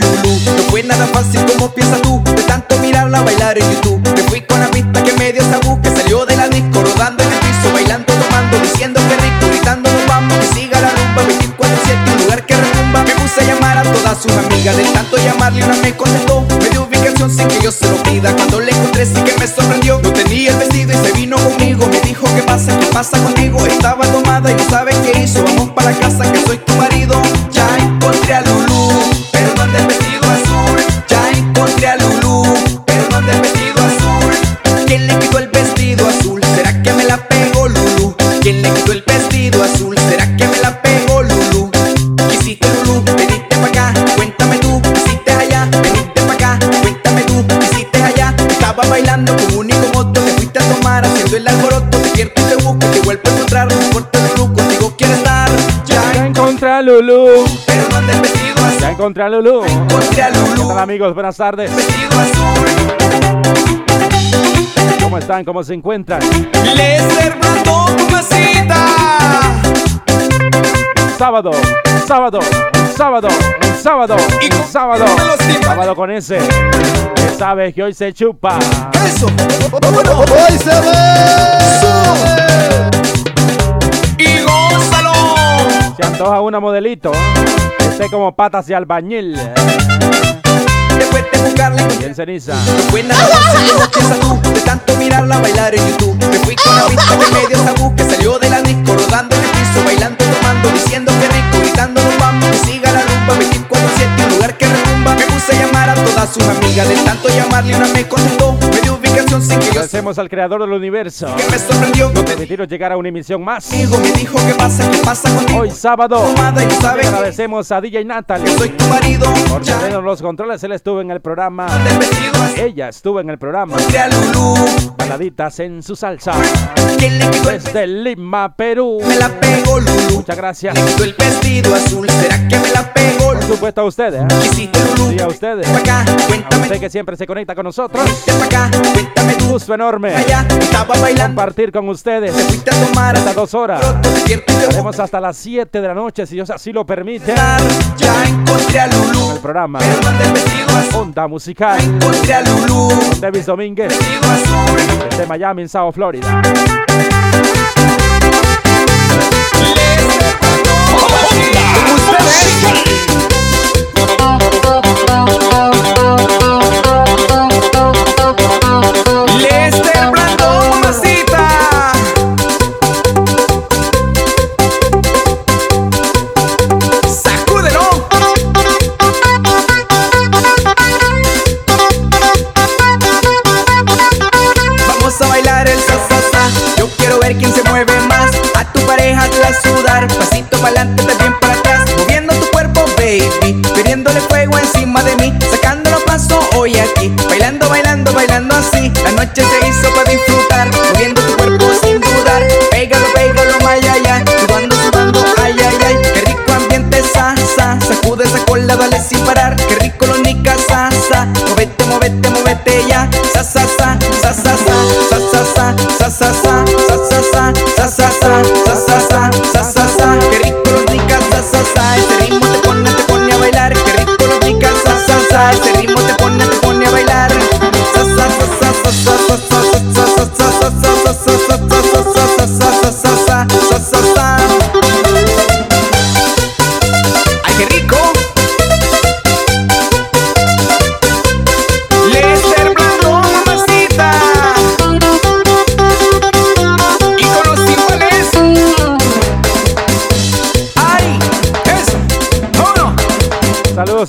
No fue nada fácil como piensas tú, de tanto mirarla bailar en YouTube. Me fui con la pista que me dio sabú, que salió de la disco, rodando en el piso, bailando, tomando, diciendo que rico, gritando nos vamos, que siga la rumba, 24-7, un lugar que retumba. Me puse a llamar a todas sus amigas, de tanto llamarle una me contestó, me dio ubicación sin que yo se lo pida. Cuando le encontré sí que me sorprendió, no tenía el vestido y se vino conmigo. Me dijo, ¿qué pasa? ¿Qué pasa contigo? Estaba tomada y no sabe qué hizo. Vamos para casa que soy tu marido. contra Lulú. Contra Lulú. Hola amigos? Buenas tardes. ¿Cómo están? ¿Cómo se encuentran? Les Sábado, sábado, sábado, sábado, sábado, sábado con ese. Que sabes que hoy se chupa. Eso. Hoy se ve. Antoja una modelito. ¿eh? Esté como patas de albañil. Después de buscarla en ceniza. Tú De tanto mirarla bailar en YouTube Me fui con la pista que me dio sabú Que salió de la disco rodando en el piso Bailando, tomando, diciendo que rico Gritando nos vamos, que siga la rumba 24-7, un lugar que retumba Me puse a llamar a todas sus amigas De tanto llamarle una me contestó Sin que Agradecemos al creador del universo. Que me sorprendió No te Permitiros llegar a una emisión más. me dijo ¿Qué pasa? ¿Qué pasa contigo? Hoy sábado. Y sabe que Agradecemos a DJ Natalie. Soy tu marido Por Ya tenernos los controles. Él estuvo en el programa. Ella estuvo en el programa. Baladitas en su salsa. ¿Quién le quitó el Desde Lima, Perú. Me la pegó Lulu Muchas gracias. Le el vestido azul, ¿será que me la pegó? Por supuesto a ustedes. ¿eh? Sí, a ustedes. A que siempre se conecta con nosotros. Un gusto enorme compartir con ustedes Hasta dos horas. Haremos hasta las 7 de la noche, si Dios así lo permite. El programa Onda Musical Davis Domínguez desde Miami, en South Florida. Adelante,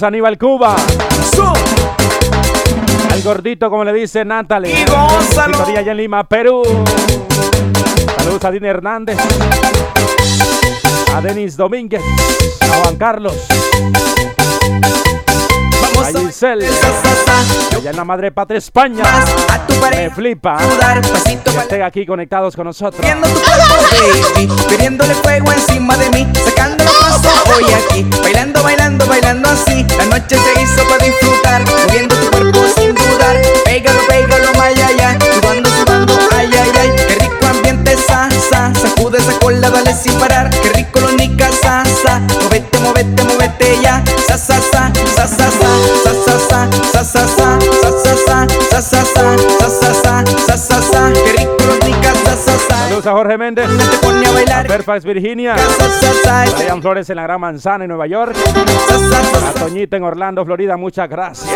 Aníbal Cuba, al gordito como le dice Natalie. Y gózalo. Sintonía allá en Lima, Perú. Saludos a Dina Hernández, a Denis Domínguez, a Juan Carlos, a Giselle, allá en la madre patria España. Me flipa que estén aquí conectados con nosotros. Viendo tu cuerpo, baby Pidiéndole fuego encima de mí Sacándolo paso hoy aquí Bailando, bailando, bailando así. La noche se hizo para disfrutar Moviendo tu cuerpo sin dudar. Pégalo, pégalo, ay, ay, ay Sudando, sudando, ay, ay, ay. Qué rico ambiente, sa, sa Sacude esa cola, dale sin parar. Qué rico lo nica, sa, sa. Movete, movete, movete ya sa, sa sa Saludos a Jorge Méndez te Virginia Marian Flores en la Gran Manzana en Nueva York a Toñita en Orlando Florida muchas gracias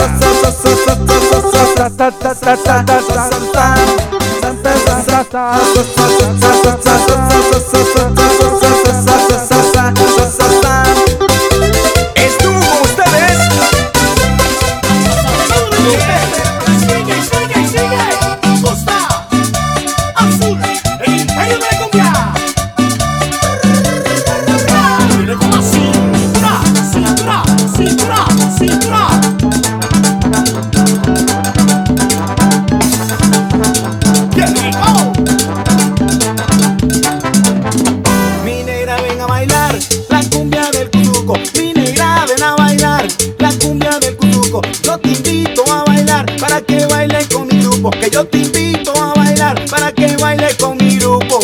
grupo. Que yo te invito a bailar para que baile con mi grupo.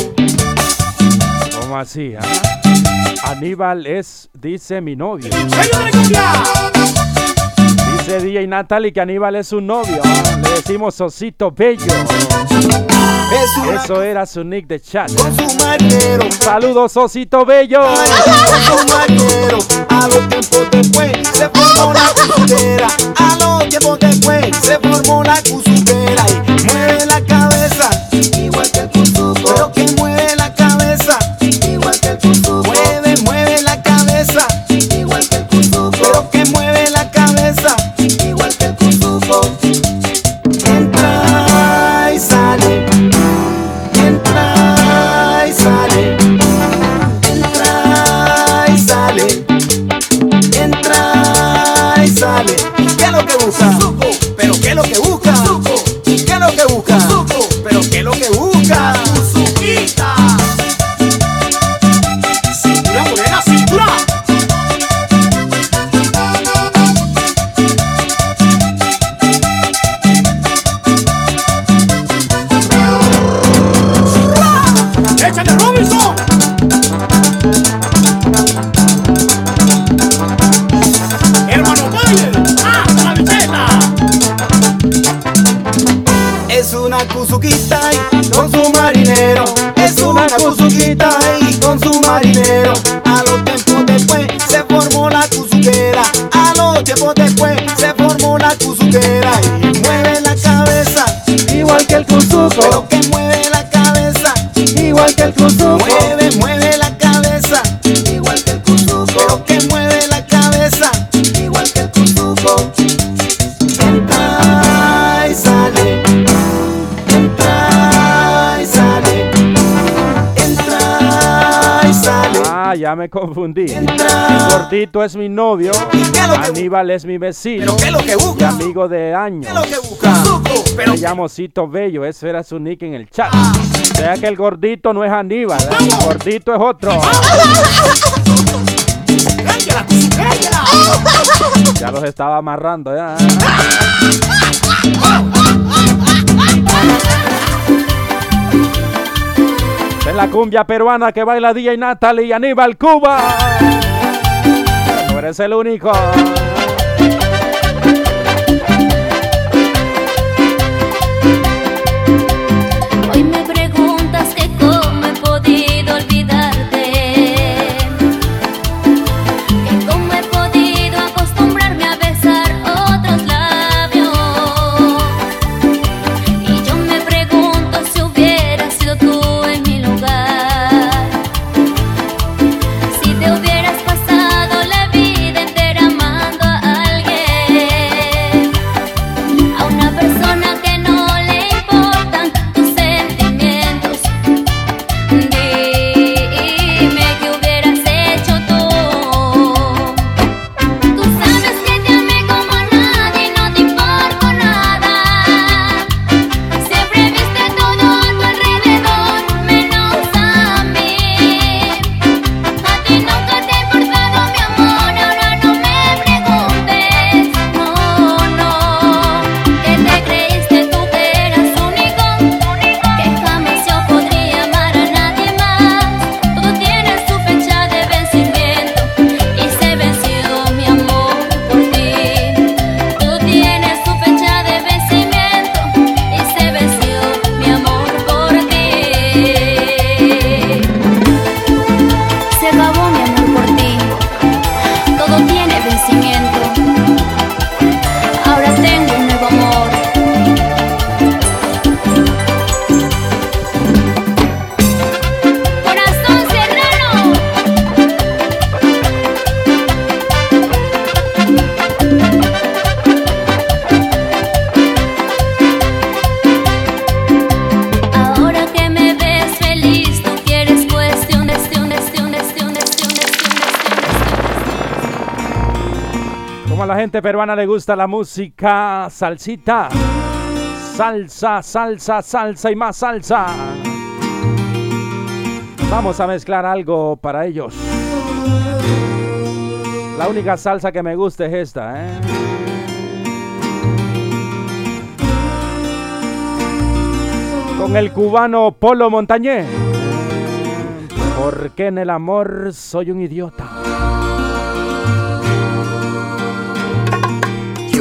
¿Cómo así? ah? Aníbal es, dice mi novio. Dice DJ Natalie que Aníbal es su novio. Ah, Le decimos Osito Bello. Eso era su nick de chat. con su marinero. Saludos, Osito Bello. Con su marinero. A los tiempos después se formó la cuzuquera. A los tiempos después se formó la se formó la cuzuquera. Y mueve la cabeza. Igual que el cuzuco. Pero que mueve la cabeza. Igual que el cuzuco. Ya me confundí. Gordito es mi novio. ¿Y qué es lo que Aníbal es mi vecino. ¿Pero qué es lo que Y busca? amigo de años. Me llamo Cito Bello, ese era su nick en el chat. O sea que el gordito no es Aníbal, el gordito es otro. ¡Cállala, cállala! Ya los estaba amarrando ya. La cumbia peruana que baila DJ Natalie y Aníbal Cuba. No eres el único. Peruana le gusta la música salsita. Salsa, salsa, salsa y más salsa. Vamos a mezclar algo para ellos. La única salsa que me gusta es esta, ¿eh? Con el cubano Polo Montañé. Porque en el amor soy un idiota.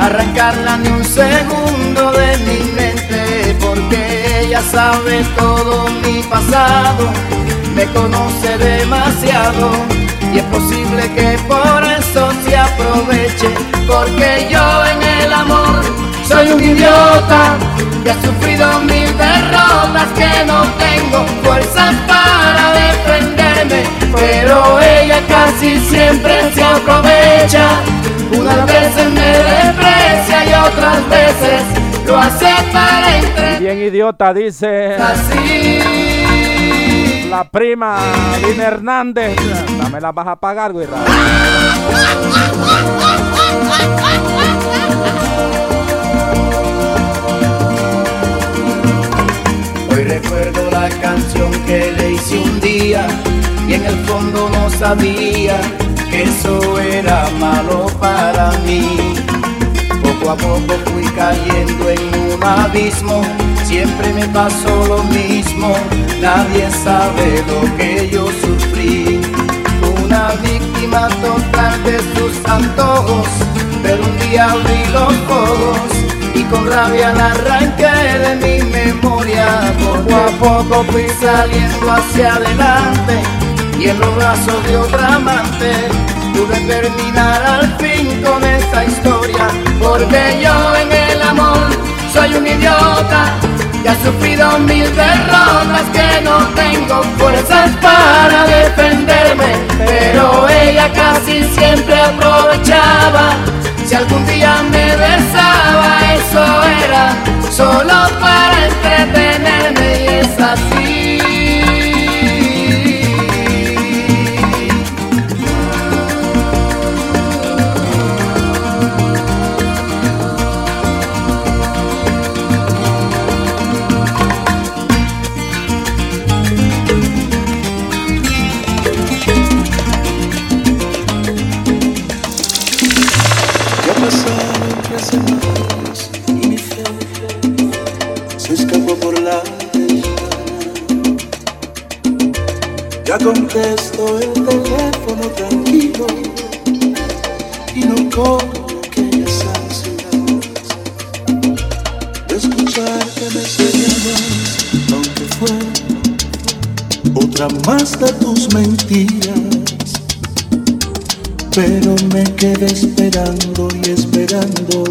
arrancarla ni un segundo de mi mente, porque ella sabe todo mi pasado, me conoce demasiado y es posible que por eso se aproveche, porque yo en el amor soy un idiota que ha sufrido mil derrotas, que no tengo fuerzas para pero ella casi siempre se aprovecha. Unas veces me desprecia y otras veces lo hace para entre Bien idiota, dice así. la prima Lina Hernández. Dame la vas a pagar, güey. Hoy recuerdo la canción que le hice un día y en el fondo no sabía que eso era malo para mí. Poco a poco fui cayendo en un abismo, siempre me pasó lo mismo, nadie sabe lo que yo sufrí. Una víctima total de sus antojos, pero un día abrí los ojos y con rabia la arranqué de mi memoria. Poco a poco fui saliendo hacia adelante y en los brazos de otra amante pude terminar al fin con esta historia. Porque yo en el amor soy un idiota que ha sufrido mil derrotas que no tengo fuerzas para defenderme. Pero ella casi siempre aprovechaba. Si algún día me besaba, eso era solo para entretenerme y es así. Contesto el teléfono tranquilo y no con aquellas ansiedades de escuchar que me señalas, aunque fue otra más de tus mentiras pero me quedé esperando y esperando.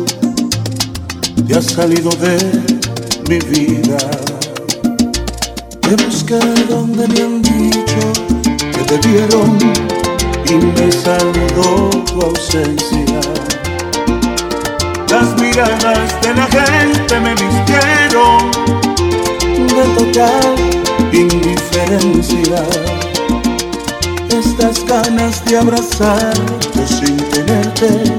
Te has salido de mi vida. Te busqué donde me han dicho que te vieron y me saludó tu ausencia. Las miradas de la gente me vistieron de total indiferencia estas ganas de abrazarte sin tenerte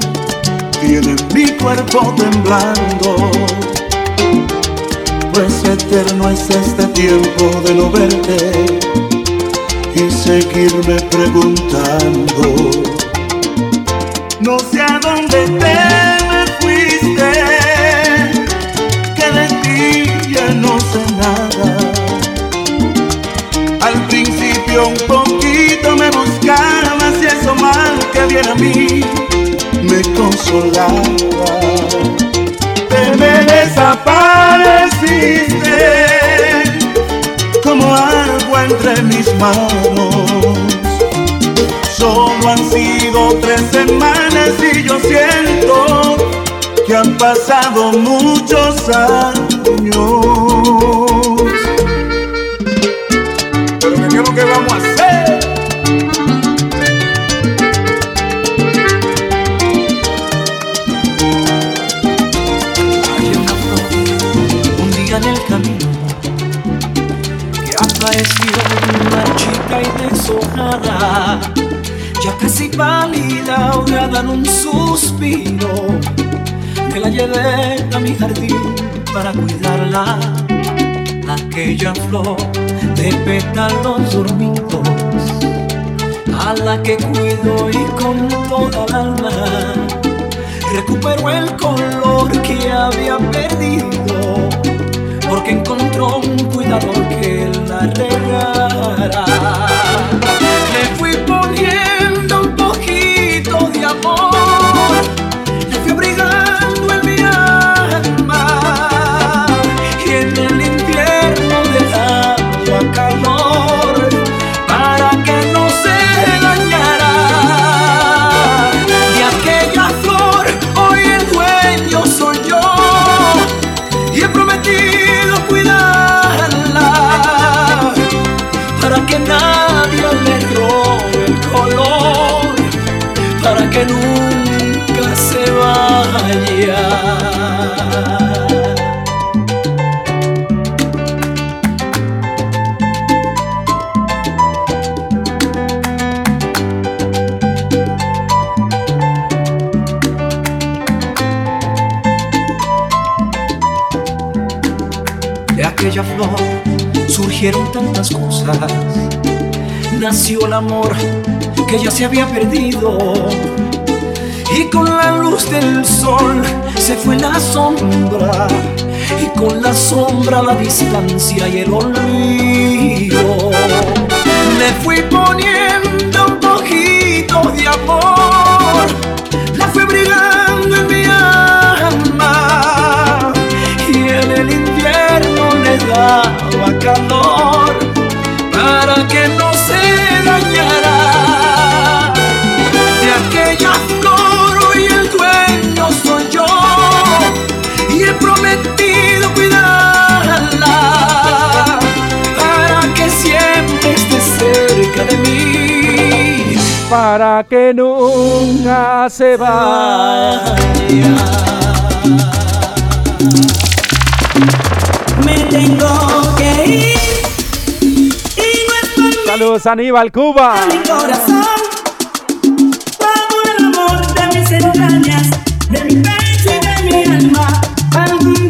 tienen mi cuerpo temblando. Pues eterno es este tiempo de no verte y seguirme preguntando. No sé a dónde te me fuiste, que de ti ya no sé nada. Al principio un poquito me buscabas y eso mal que viene a mí me consolaba. Te me como agua entre mis manos. Solo han sido tres semanas y yo siento que han pasado muchos años. Pero ¿qué es que vamos? Ya casi pálida, ahogada en un suspiro. Me la llevé a mi jardín para cuidarla, aquella flor de pétalos dormidos, a la que cuido y con toda el alma recuperó el color que había perdido porque encontró un cuidador que la regara. Le fui poquito que nunca se vaya. De aquella flor surgieron tantas cosas. Nació el amor que ya se había perdido. Y con la luz del sol se fue la sombra. Y con la sombra la distancia y el olvido. Le fui poniendo un poquito de amor. La fui brigando en mi alma. Y en el invierno le daba calor para que no se dañara Para que nunca se vaya. me tengo que ir y no es por mí Saludos Aníbal Cuba. mi corazón Todo el amor de mis entrañas De mi pecho y de mi alma Algún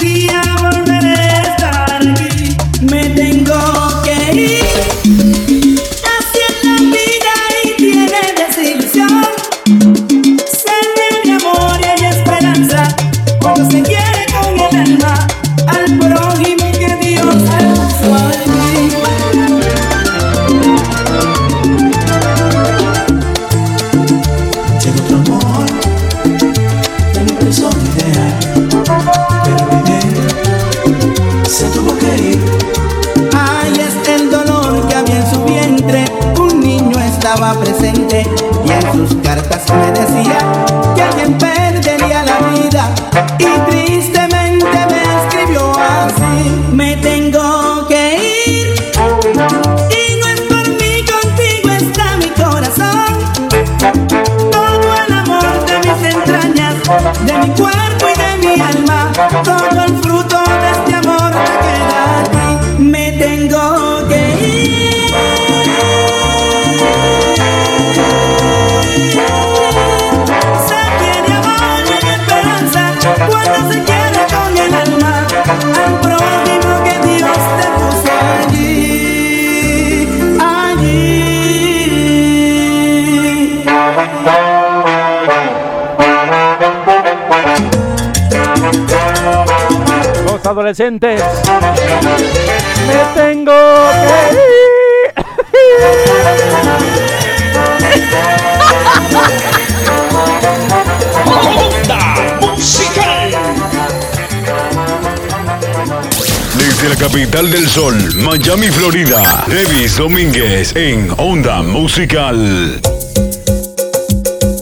Me tengo que ir. Desde la capital del sol, Miami, Florida, Levis Domínguez en Onda Musical.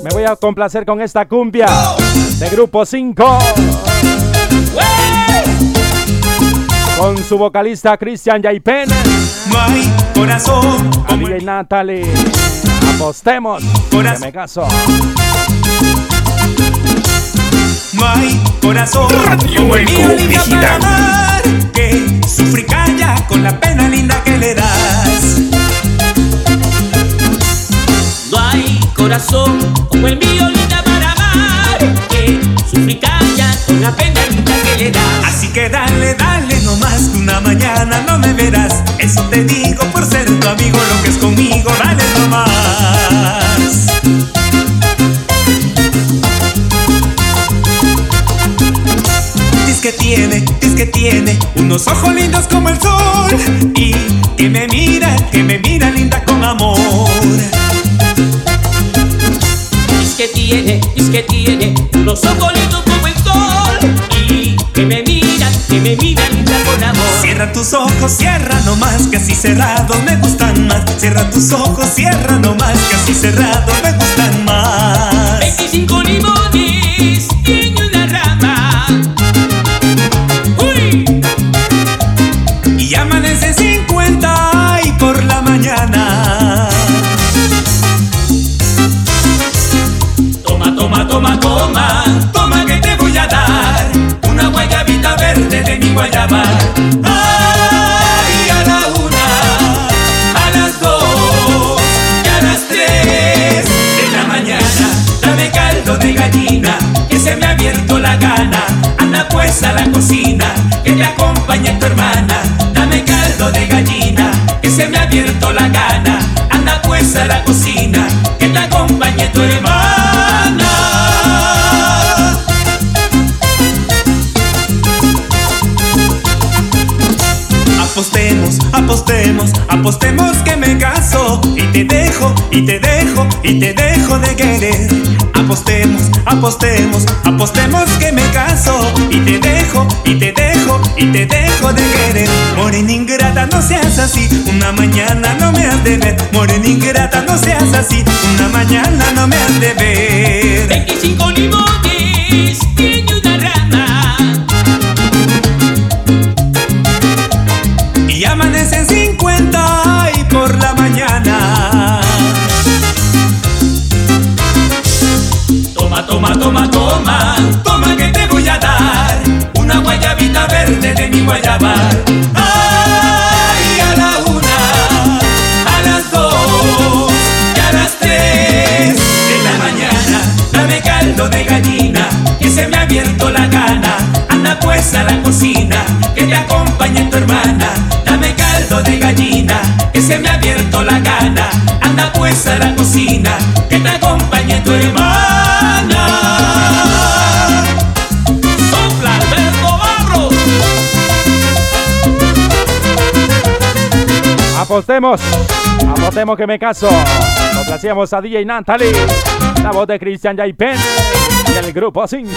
Me voy a complacer con esta cumbia. de Grupo 5. Con su vocalista Cristian Yaipen. No hay corazón A DJ Natalie. Apostemos. Que me caso. No hay corazón como el mío linda para amar Que sufre y calla con la pena linda que le das No hay corazón como el mío linda para amar Que sufre y calla con la pena le das Así que dale, dale, no más que una mañana no me verás. Eso te digo por ser tu amigo, lo que es conmigo, dale no más. Dice que tiene, dice que tiene unos ojos lindos como el sol Y que me mira, que me mira linda con amor. Es que tiene, es que tiene unos ojos lindos me miran con amor Cierra tus ojos, cierra nomás, que así cerrados me gustan más. Cierra tus ojos, cierra nomás, que así cerrados me gustan más. Ay, a la una, a las dos y a las tres de la mañana. Dame caldo de gallina, que se me ha abierto la gana. Anda pues a la cocina, que te acompañe tu hermana. Dame caldo de gallina, que se me ha abierto la gana. Anda pues a la cocina, apostemos, que me caso y te dejo, y te dejo, y te dejo de querer. Apostemos, apostemos, apostemos que me caso y te dejo, y te dejo, y te dejo de querer. Morena ingrata, no seas así, una mañana no me has de ver. Morena ingrata, no seas así, una mañana no me has de ver. 25 limones guayaba. Ay, a la una, a las dos y a las tres de la mañana. Dame caldo de gallina, que se me ha abierto la gana. Anda pues a la cocina, que te acompañe tu hermana. Dame caldo de gallina, que se me ha abierto la gana. Anda pues a la cocina, que te acompañe tu hermana. Apostemos. Apostemos que me caso. Complacíamos a DJ Natalie. La voz de Cristian Yaipen. Y el grupo 5.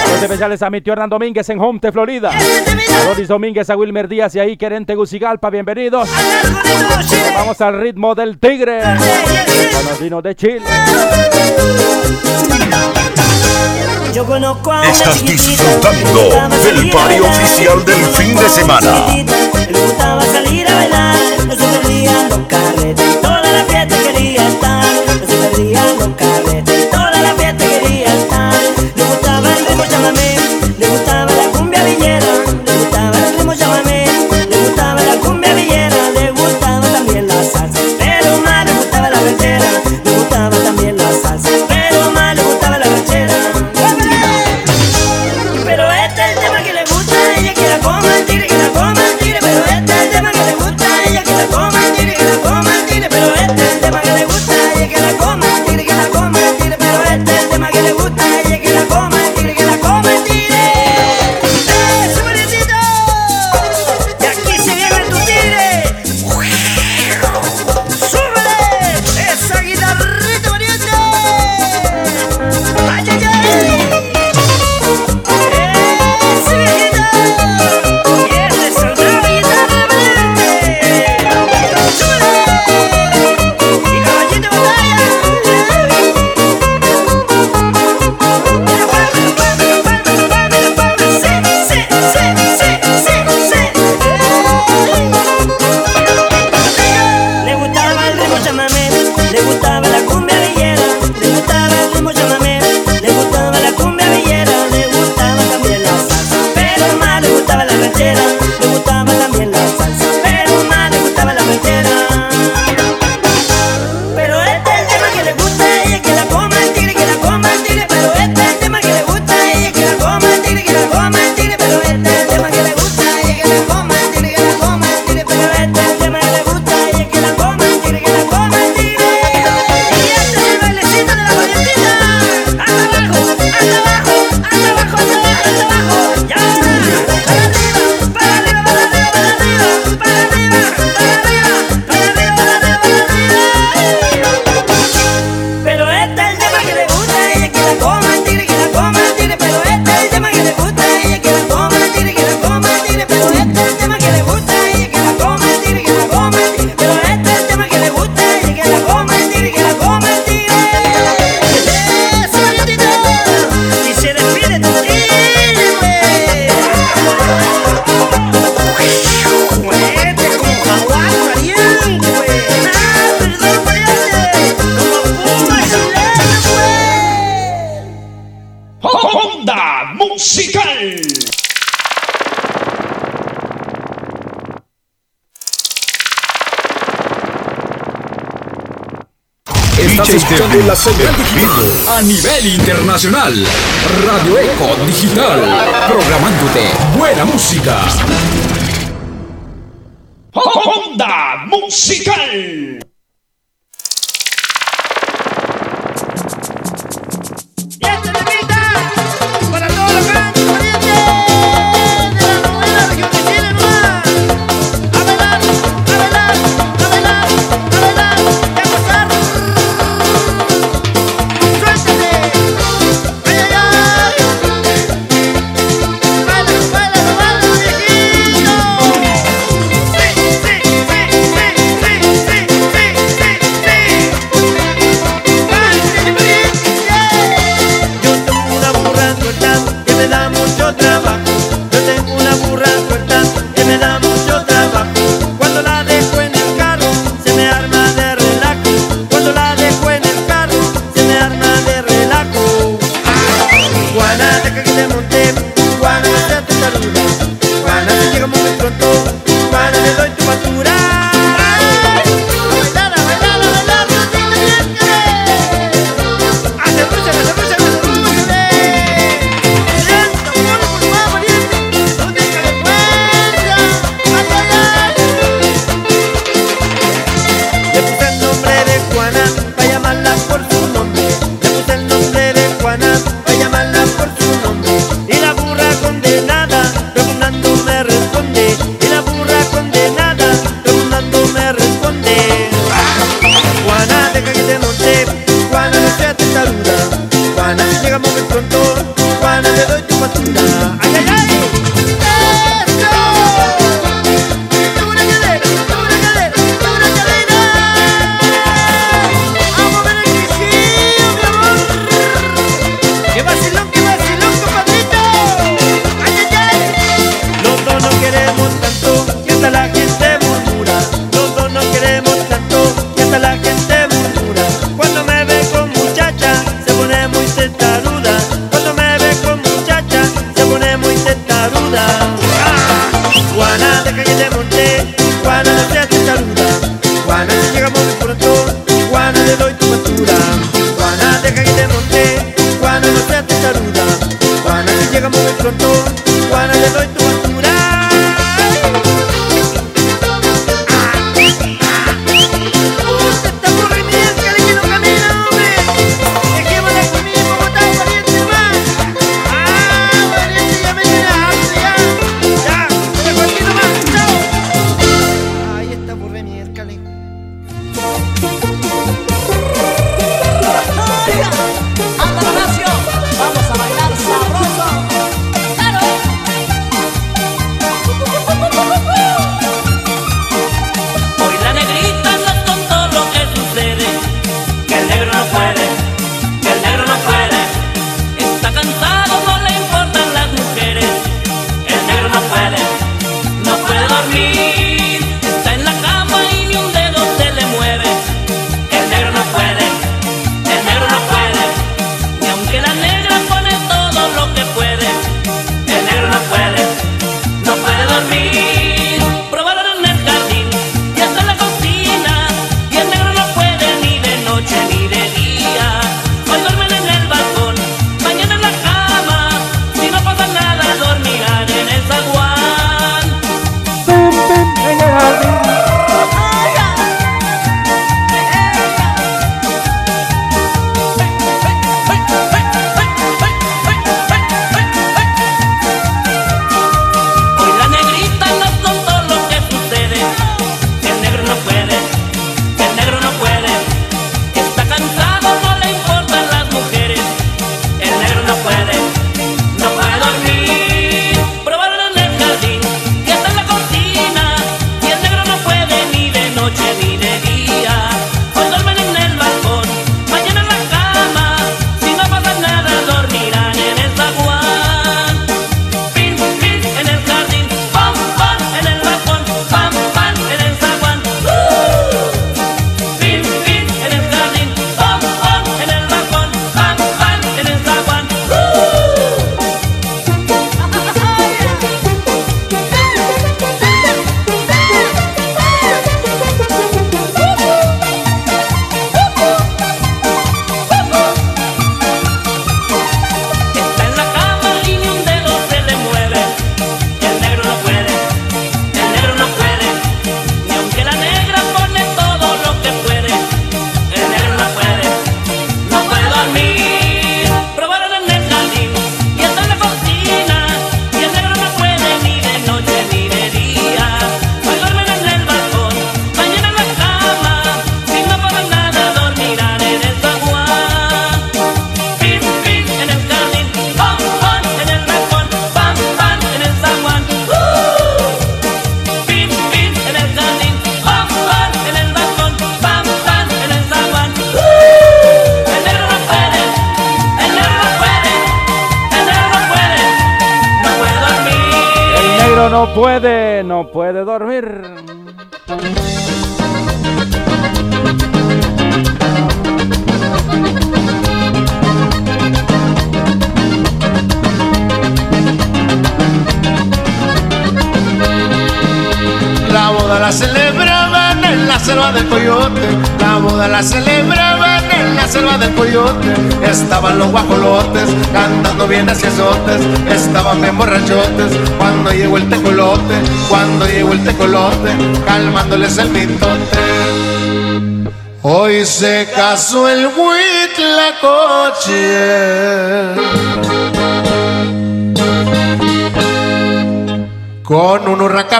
Saludos especiales a mi tío Hernán Domínguez en Homte, Florida. A Doris Domínguez, a Wilmer Díaz y ahí Querente Tegucigalpa. Bienvenidos. Vamos al ritmo del tigre. Los de Chile. Yo conozco a una Estás disfrutando del party oficial del fin de semana. Chiquitita, Le gustaba salir a bailar, no se perdía los carretes, toda la fiesta quería estar, no se perdía los carretes, DJ de la señal a nivel internacional. Radio Eco Digital, programándote buena música. Onda musical.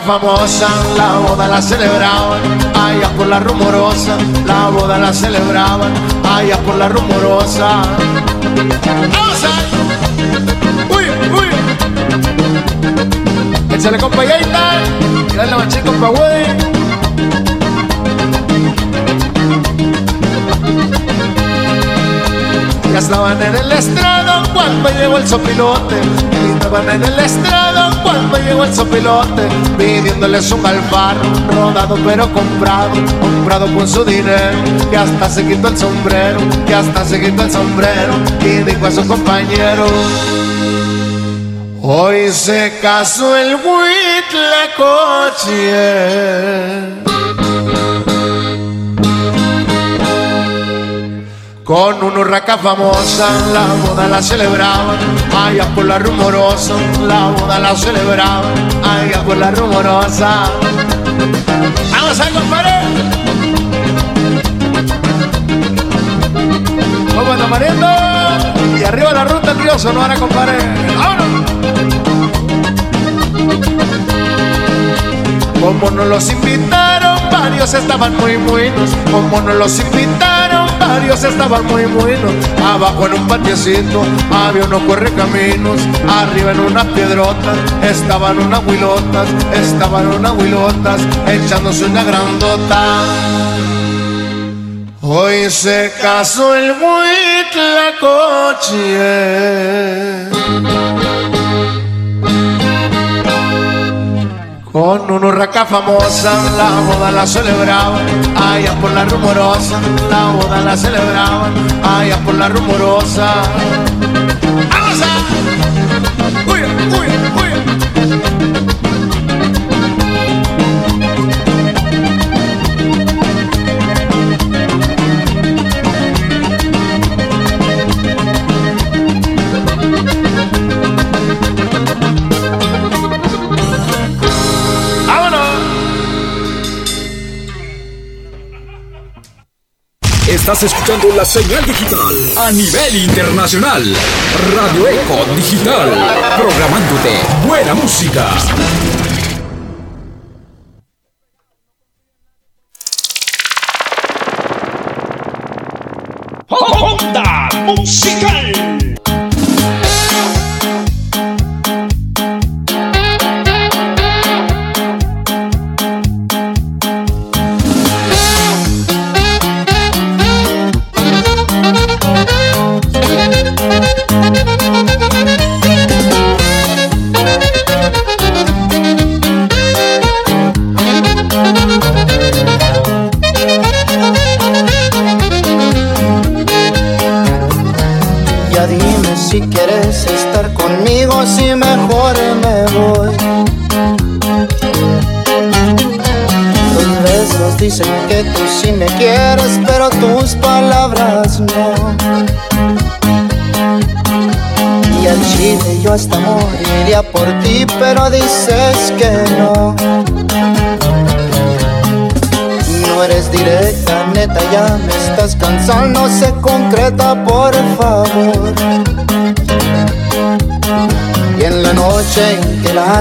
Famosa, la boda la celebraban, allá por la rumorosa, la boda la celebraban, allá por la rumorosa. ¡Vamos a! ¡Uy, uy! Échale compa Yaita, dale machín compa güey. Ya estaban en el estrado cuando llegó el sopilote. Estaban en el estrado cuando llegó el sopilote. Pidiéndoles un alfaro, rodado pero comprado. Comprado con su dinero. Que hasta se quitó el sombrero. Que hasta se quitó el sombrero. Y dijo a su compañero. Hoy se casó el Huitlacoche. Con una urraca famosa, la boda la celebraban, allá por la rumorosa, la boda la celebraban, allá por la rumorosa. ¡Vamos a compadre! ¿Cómo anda mariendo? Y arriba la ruta el río Sonora, compadre. ¡Vámonos! Como no los invitaron, varios estaban muy buenos. Como no los invitaron, estaban muy buenos. Abajo en un patiecito había unos correcaminos. Arriba en unas piedrotas estaban unas huilotas. Estaban unas huilotas echándose una grandota. Hoy se casó el Huitlacoche. Con una urraca famosa, la boda la celebraban, allá por la rumorosa, la boda la celebraban, allá por la rumorosa. ¡Vamos! ¡Uy, uy, Estás escuchando la señal digital a nivel internacional. Radio Eco Digital. Programándote buena música.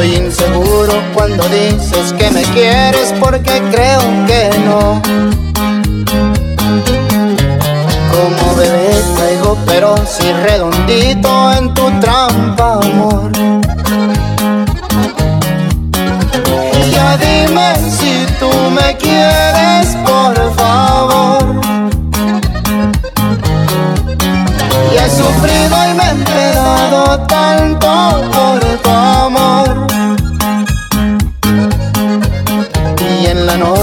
Soy inseguro cuando dices que me quieres porque creo que no. Como bebé caigo pero si redondito en tu trampa, amor. Ya dime si tú me quieres, por favor. Y he sufrido y me he empedado tanto por tu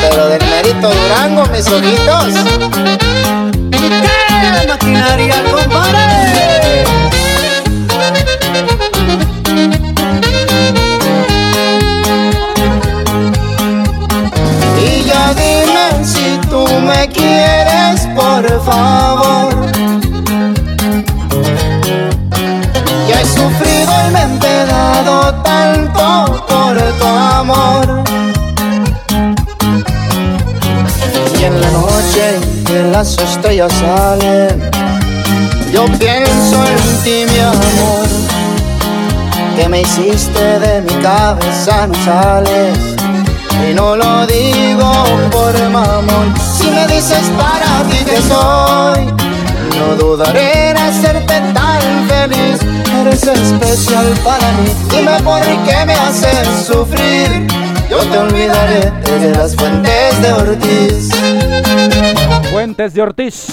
Pero del mérito Durango, mis ojitos. ¡Qué maquinaria, compadre! Y ya dime si tú me quieres, por favor. Ya he sufrido y me he empedado tanto Y en la noche que las estrellas salen, yo pienso en ti, mi amor. Que me hiciste de mi cabeza, no sales. Y no lo digo por mamón Si me dices para ti que soy No dudaré en hacerte tan feliz Eres especial para mí Dime por qué me haces sufrir Yo te olvidaré desde las fuentes de Ortiz Fuentes de Ortiz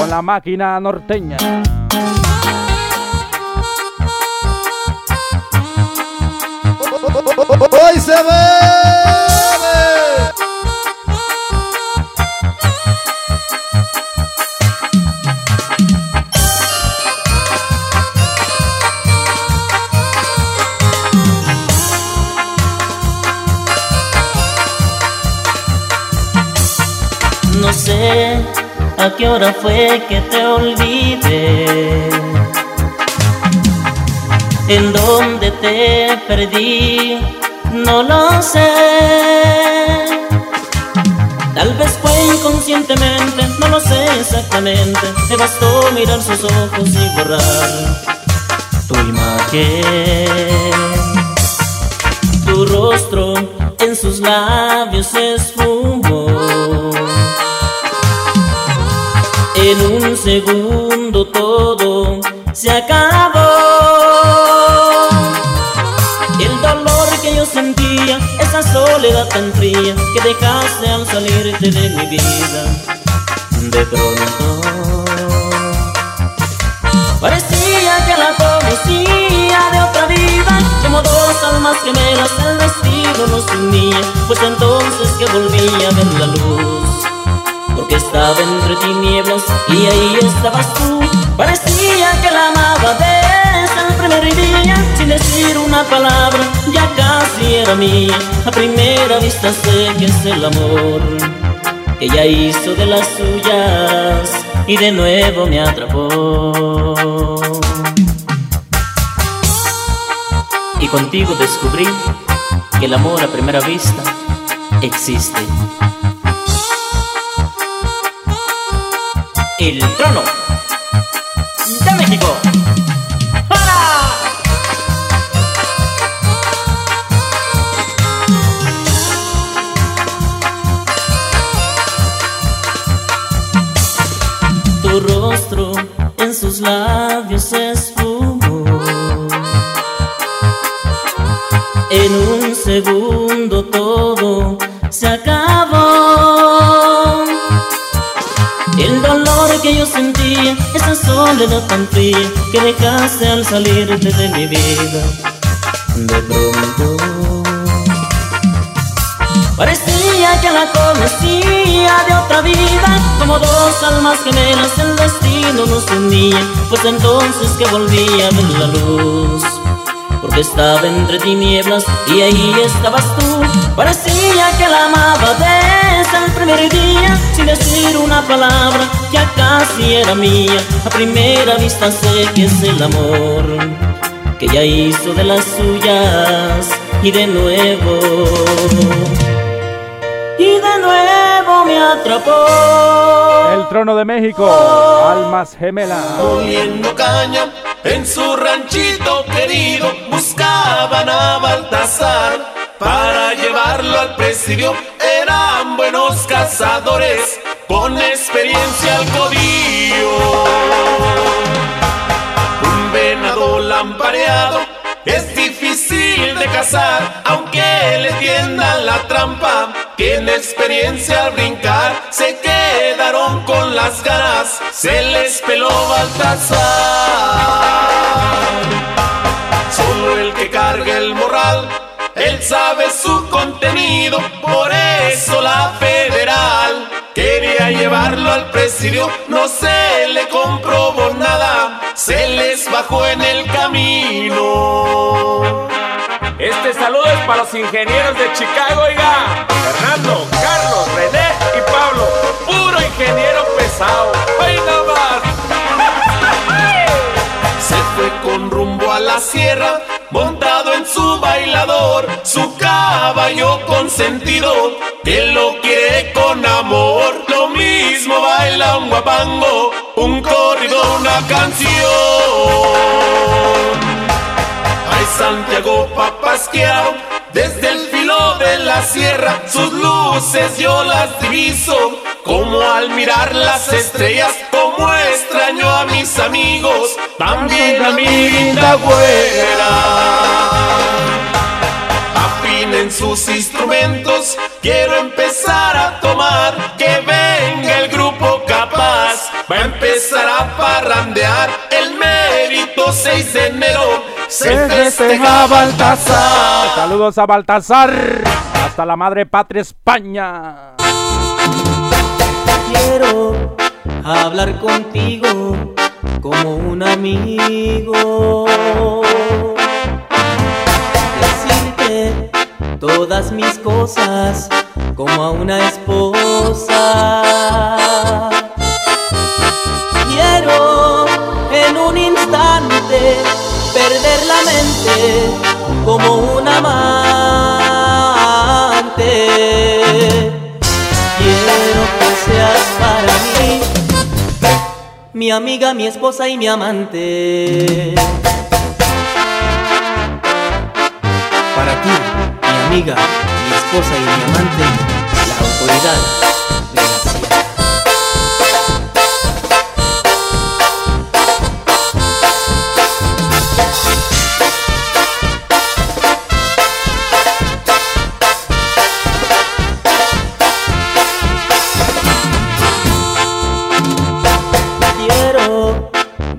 con la máquina norteña. Hoy se ve. A qué hora fue que te olvidé. En dónde te perdí, no lo sé. Tal vez fue inconscientemente, no lo sé exactamente. Me bastó mirar sus ojos y borrar tu imagen. Tu rostro en sus labios esfumó. En un segundo todo se acabó. El dolor que yo sentía, esa soledad tan fría que dejaste al salirte de mi vida. De pronto parecía que la conocía de otra vida, como dos almas gemelas el destino nos unía. Pues entonces que volví a la luz porque estaba entre tinieblas y ahí estabas tú. Parecía que la amaba desde el primer día, sin decir una palabra, ya casi era mía. A primera vista sé que es el amor que ella hizo de las suyas y de nuevo me atrapó. Y contigo descubrí que el amor a primera vista existe. El trono de México. Sentía, esa soledad tan fría que dejaste al salirte de mi vida. De pronto parecía que la conocía de otra vida, como dos almas gemelas el destino nos unía, pues entonces que volvía a ver la luz. Porque estaba entre tinieblas y ahí estabas tú. Parecía la amaba desde el primer día, sin decir una palabra, ya casi era mía. A primera vista sé que es el amor que ella hizo de las suyas y de nuevo. Y de nuevo me atrapó. El trono de México, almas gemelas. Comiendo caña en su ranchito querido, buscaban a Baltasar para llevarlo al presidio. Eran buenos cazadores con experiencia al codillo. Un venado lampareado es difícil de cazar, aunque le tiendan la trampa. Tiene experiencia al brincar, se quedaron con las ganas, se les peló Baltasar. Solo el que carga el morral, él sabe su contenido, por eso la federal quería llevarlo al presidio, no se le comprobó nada, se les bajó en el camino. Este saludo es para los ingenieros de Chicago, oiga. Fernando, Carlos, René y Pablo. Puro ingeniero pesado. ¡Ay, nada fue con rumbo a la sierra, montado en su bailador, su caballo consentido, que lo quiere con amor. Lo mismo baila un guapango, un corrido, una canción. Ay, Santiago papasqueado, desde el de la sierra, sus luces yo las diviso, como al mirar las estrellas, como extraño a mis amigos, también a mi linda güera. Afinen sus instrumentos, quiero empezar a tomar, que venga el grupo capaz, va a empezar a parrandear el mérito 6 de enero, se festeja Baltasar. Saludos a Baltasar. Hasta la madre patria España. Quiero hablar contigo como un amigo. Decirte todas mis cosas como a una esposa. Quiero perder la mente como un amante. Quiero que seas para mí mi amiga, mi esposa y mi amante. Para ti, mi amiga, mi esposa y mi amante, la autoridad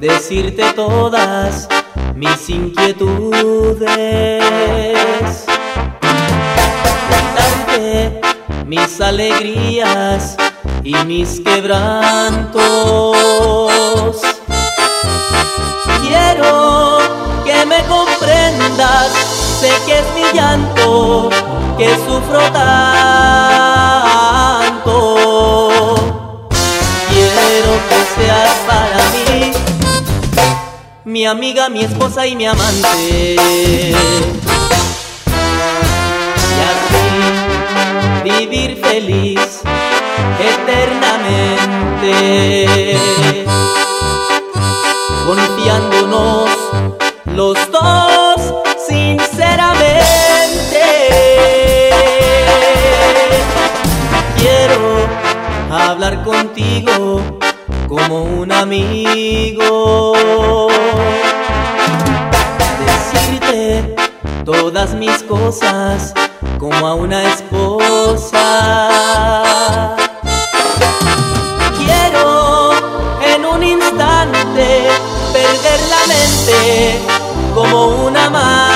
decirte todas mis inquietudes, contarte mis alegrías y mis quebrantos. Quiero que me comprendas, sé que es mi llanto, que sufro. Mi amiga, mi esposa y mi amante. Y así vivir feliz eternamente, confiándonos los dos sinceramente. Quiero hablar contigo como un amigo. Decirte todas mis cosas como a una esposa. Quiero en un instante perder la mente como un amante.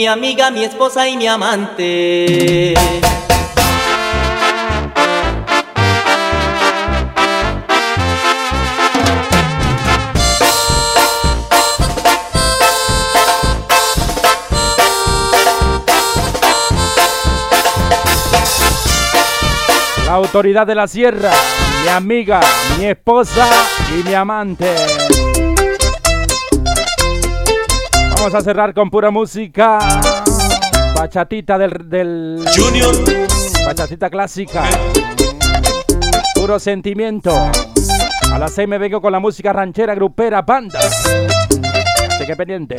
mi amiga, mi esposa y mi amante. La autoridad de la sierra, mi amiga, mi esposa y mi amante. Vamos a cerrar con pura música. Bachatita del, del Junior. Bachatita clásica. Puro sentimiento. A las 6 me vengo con la música ranchera, grupera, banda. Así que pendiente.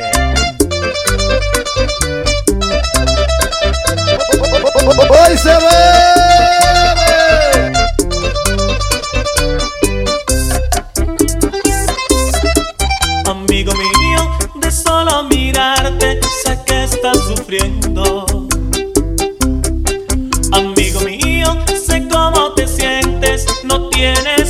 Hoy se ve. Amigo mío, sé cómo te sientes, no tienes.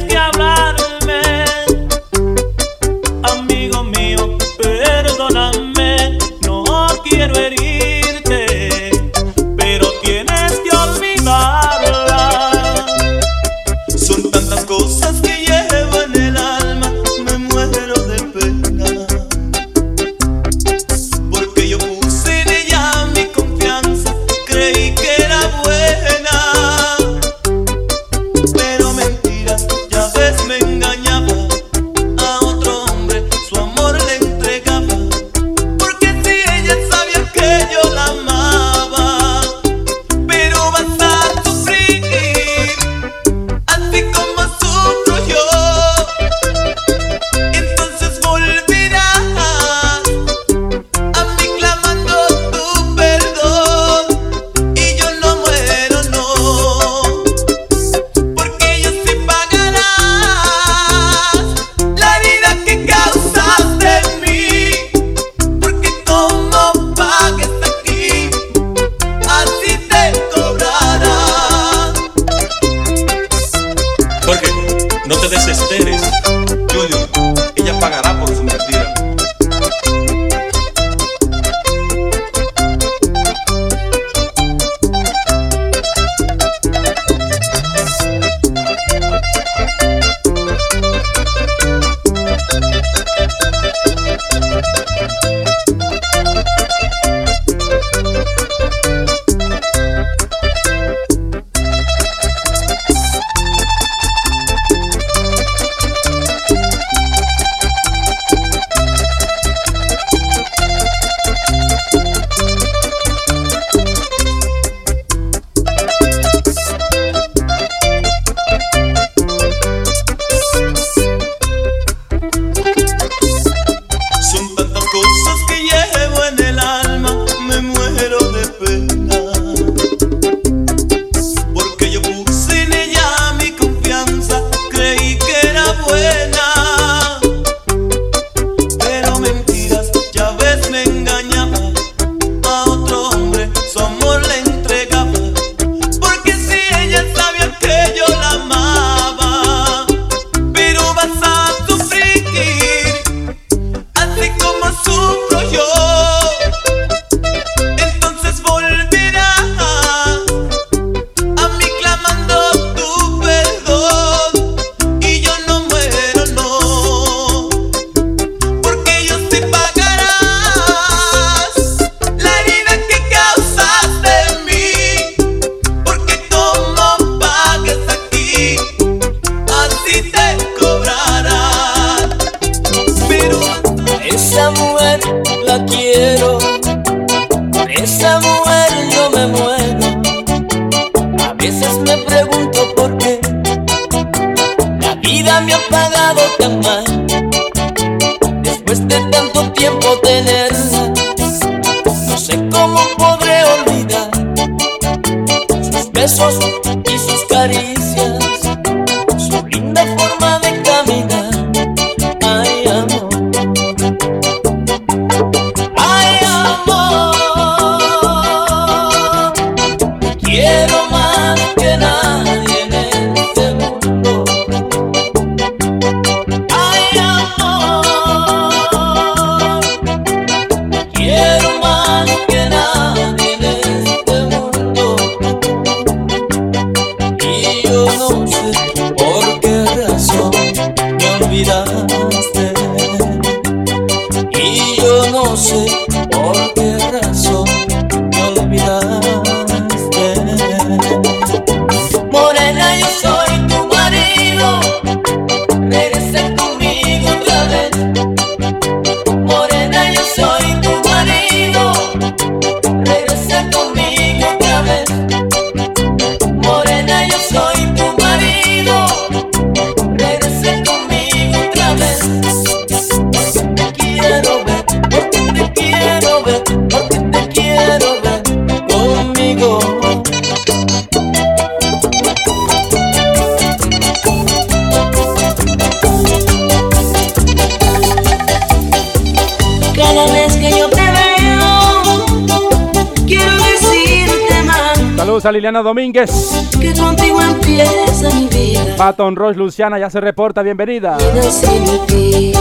Liliana Domínguez. Que contigo empieza mi vida. Patton Roche Luciana ya se reporta, bienvenida. vida sin ti.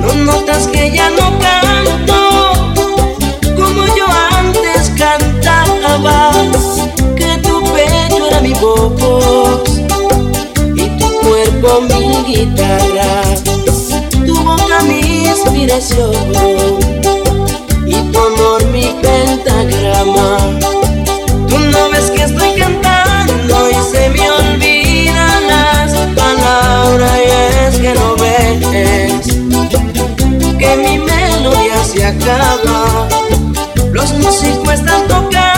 No notas que ya no canto como yo antes cantaba. Que tu pecho era mi voz y tu cuerpo mi guitarra. Tu boca mi inspiración y tu amor mi pentagrama. Tú ves que estoy cantando y se me olvidan las palabras y es que no ves que mi melodía se acaba. Los músicos están tocando,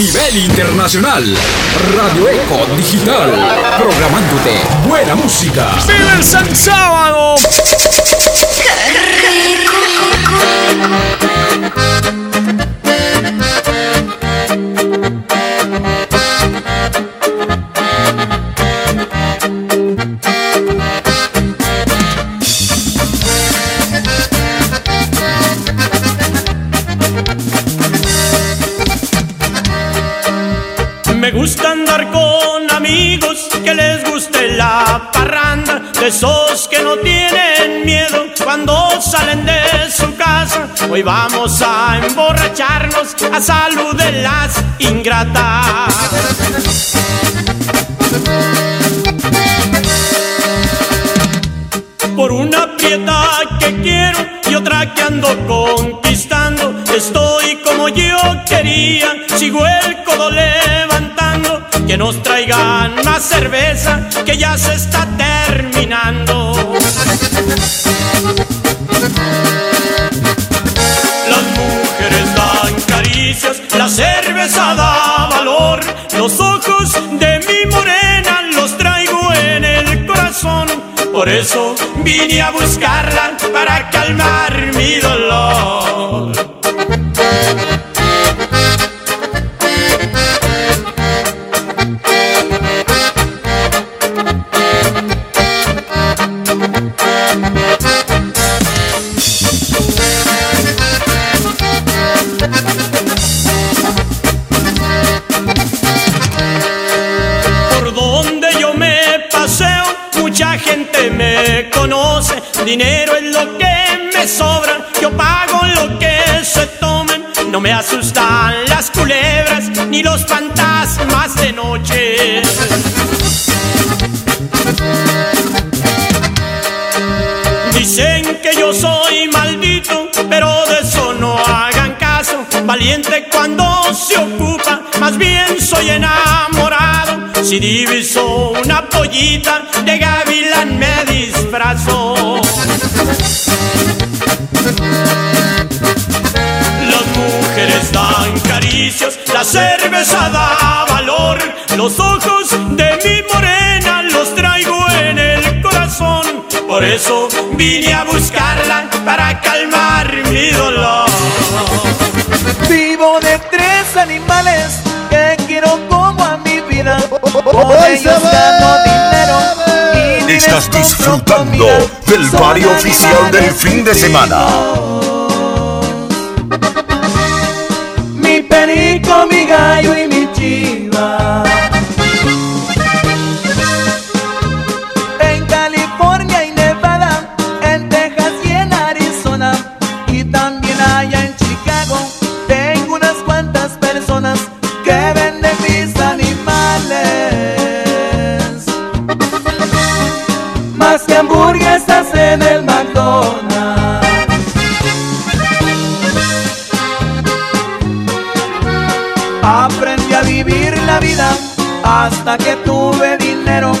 nivel internacional. Radio Eco Digital. Programándote buena música. ¡Vive el San Sábado! A emborracharnos a salud de las ingratas. Por una prieta que quiero y otra que ando conquistando. Estoy como yo quería, sigo el codo levantando. Que nos traigan más cerveza, que ya se está terminando. La cerveza da valor. Los ojos de mi morena los traigo en el corazón. Por eso vine a buscarla para calmar mi dolor. Me asustan las culebras ni los fantasmas de noche. Dicen que yo soy maldito, pero de eso no hagan caso. Valiente cuando se ocupa, más bien soy enamorado. Si diviso una pollita de gavilán me disfrazo. Caricias, la cerveza da valor. Los ojos de mi morena los traigo en el corazón. Por eso vine a buscarla para calmar mi dolor. Vivo de tres animales que quiero como a mi vida. Hoy ellos gano dinero y Estás disfrutando del barrio oficial del fin de semana. Mi perico, mi gallo y mi chiva. En California y Nevada, en Texas y en Arizona, y también allá en Chicago, tengo unas cuantas personas que venden mis animales. Más que hamburguesas en el hasta que tuve dinero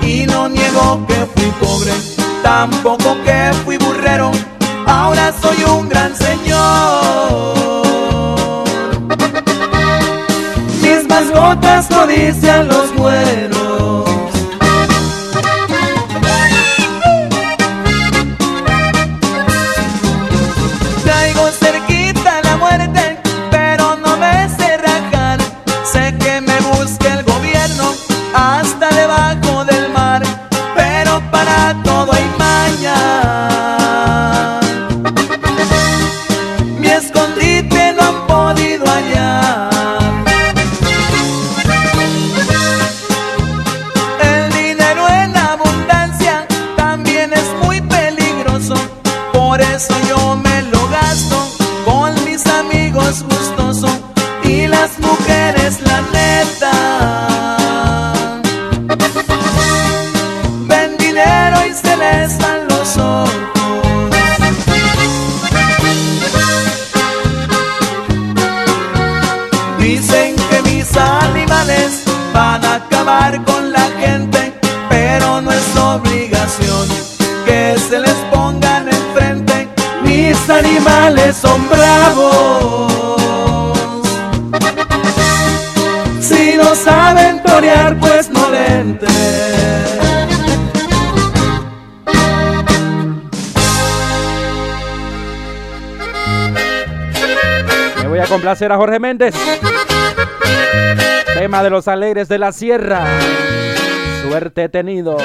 y no niego que fui pobre, tampoco que fui burrero, ahora soy un gran señor. Mis mascotas codician los buenos. Animales son bravos. Si no saben torear, pues no le. Me voy a complacer a Jorge Méndez. Tema de los alegres de la sierra. Suerte tenido.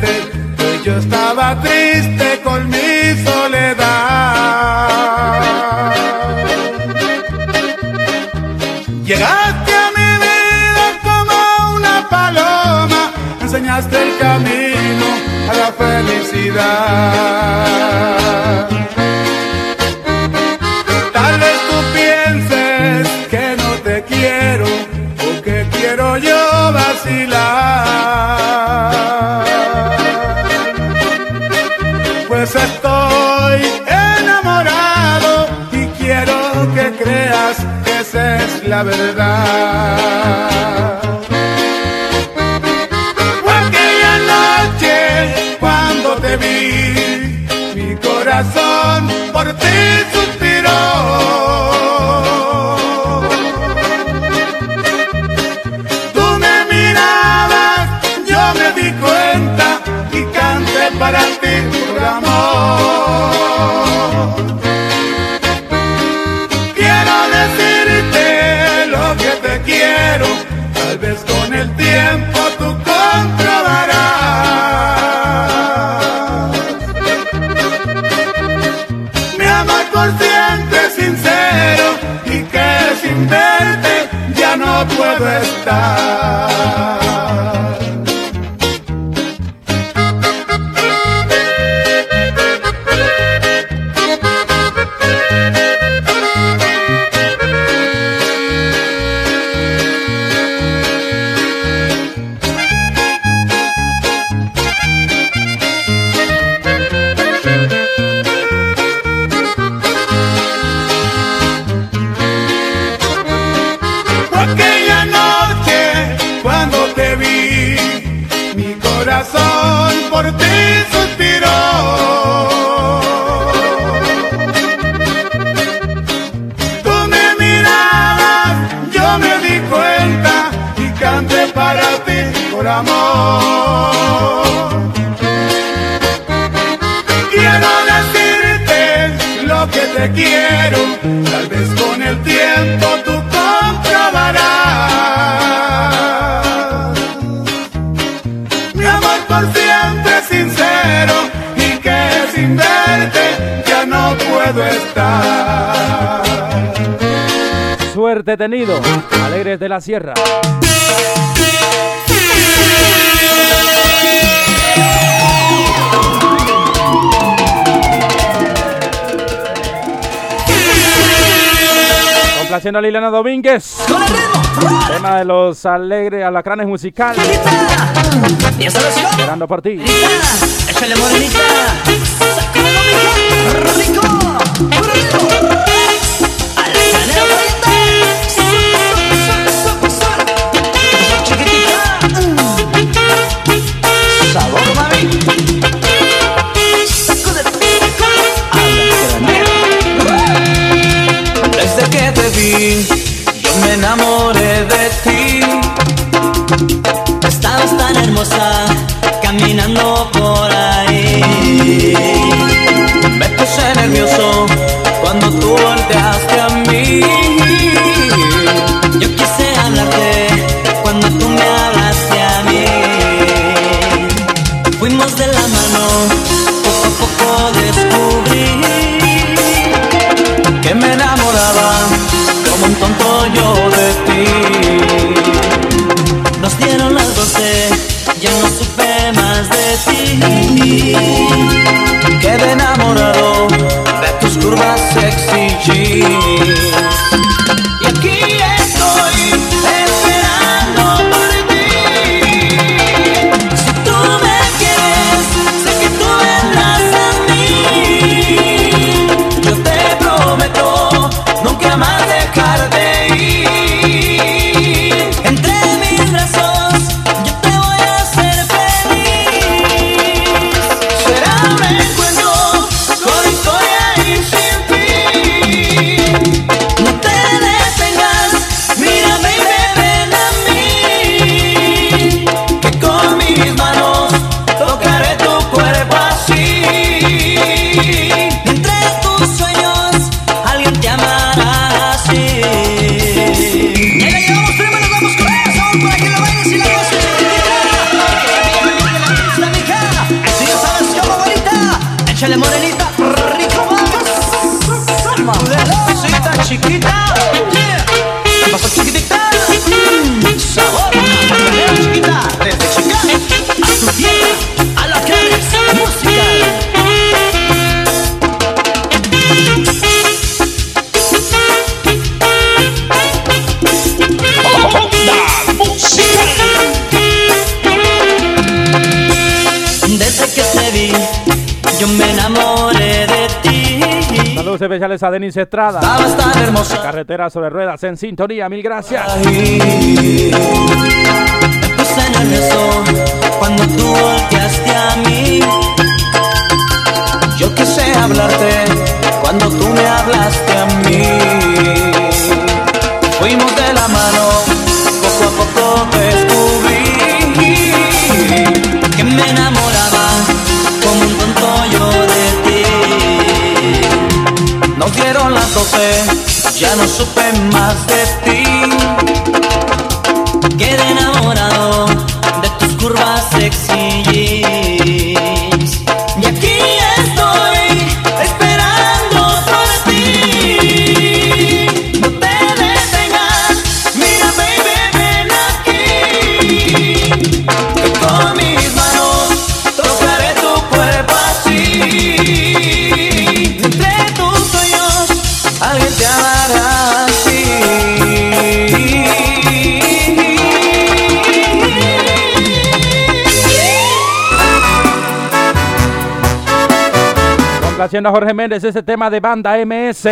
Que yo estaba triste con mi soledad. Llegaste a mi vida como una paloma, enseñaste el camino a la felicidad. La verdad. Fue aquella noche cuando te vi, mi corazón por ti suspiró. Tú me mirabas, yo me di cuenta y canté para ti por amor. detenido. Alegres de la Sierra. Complaciendo a Liliana Domínguez. Tema de los alegres alacranes musicales. Esperando por ti. Échale morenita. felicidades a Denis Estrada. Tan Carretera sobre ruedas en sintonía, mil gracias. Ahí, en el sol, cuando tú volteaste a mí. Yo quise hablarte cuando tú me hablaste a mí. Fuimos de la mano. Ya no supe más de ti. Quedé enamorado de tus curvas sexy. Complaciendo a Jorge Méndez ese tema de banda MS.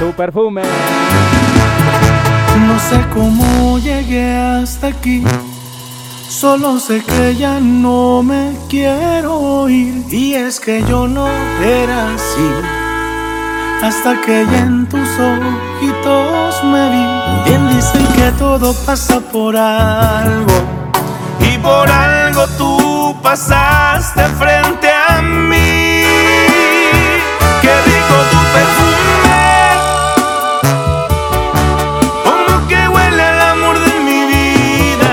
Tu perfume. No sé cómo llegué hasta aquí. Solo sé que ya no me quiero ir. Y es que yo no era así. Hasta que ya en tus ojitos me vi. Bien dicen que todo pasa por algo. Y por algo tú pasaste frente a mí. Tu perfume, como que huele el amor de mi vida,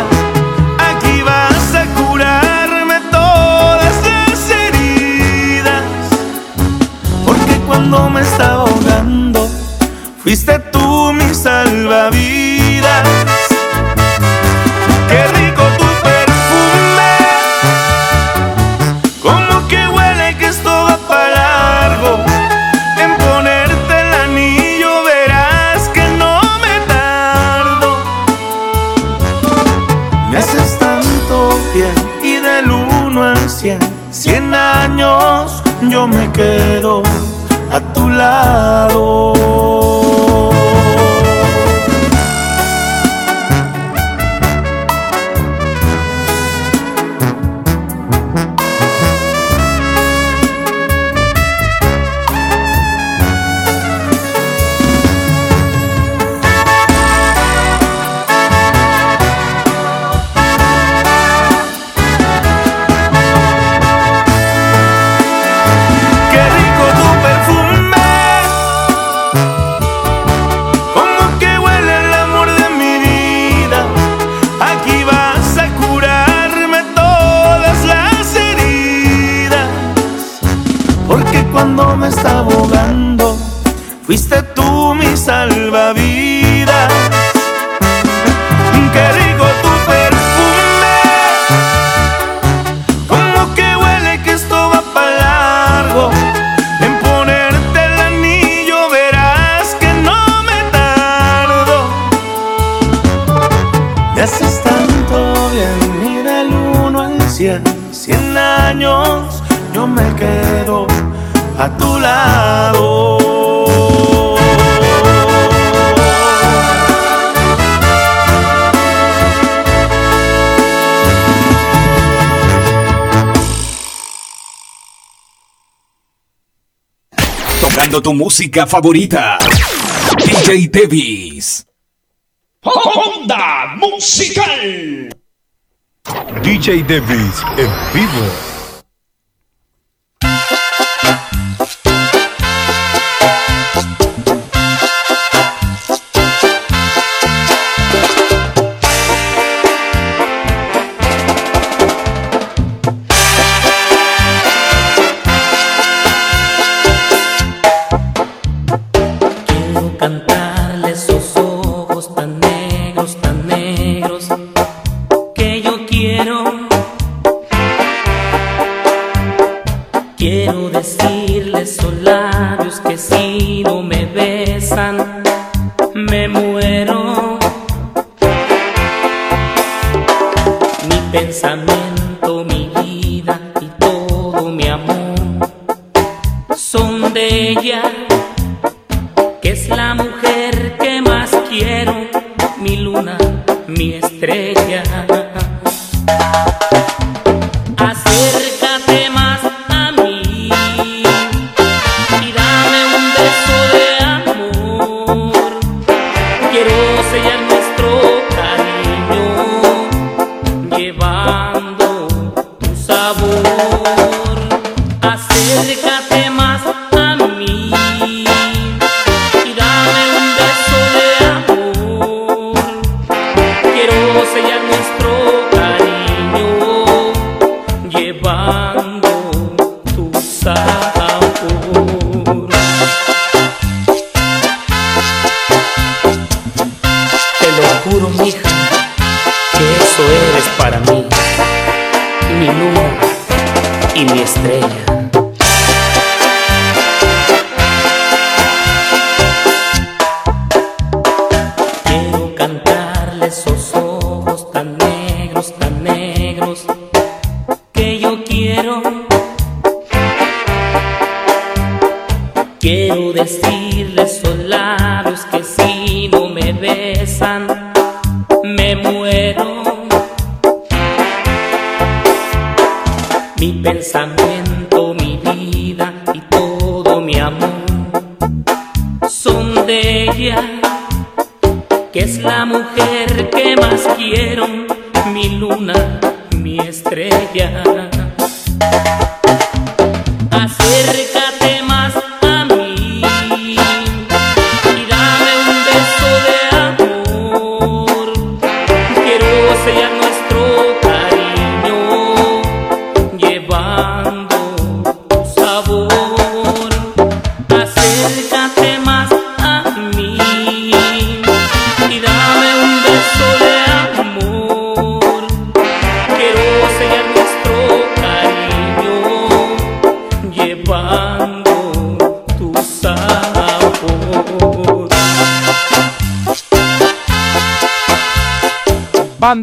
aquí vas a curarme todas las heridas. Porque cuando me estaba ahogando, fuiste tú mi salvavidas. quedo a tu lado. música favorita. DJ Davis. Onda musical. DJ Davis en vivo. say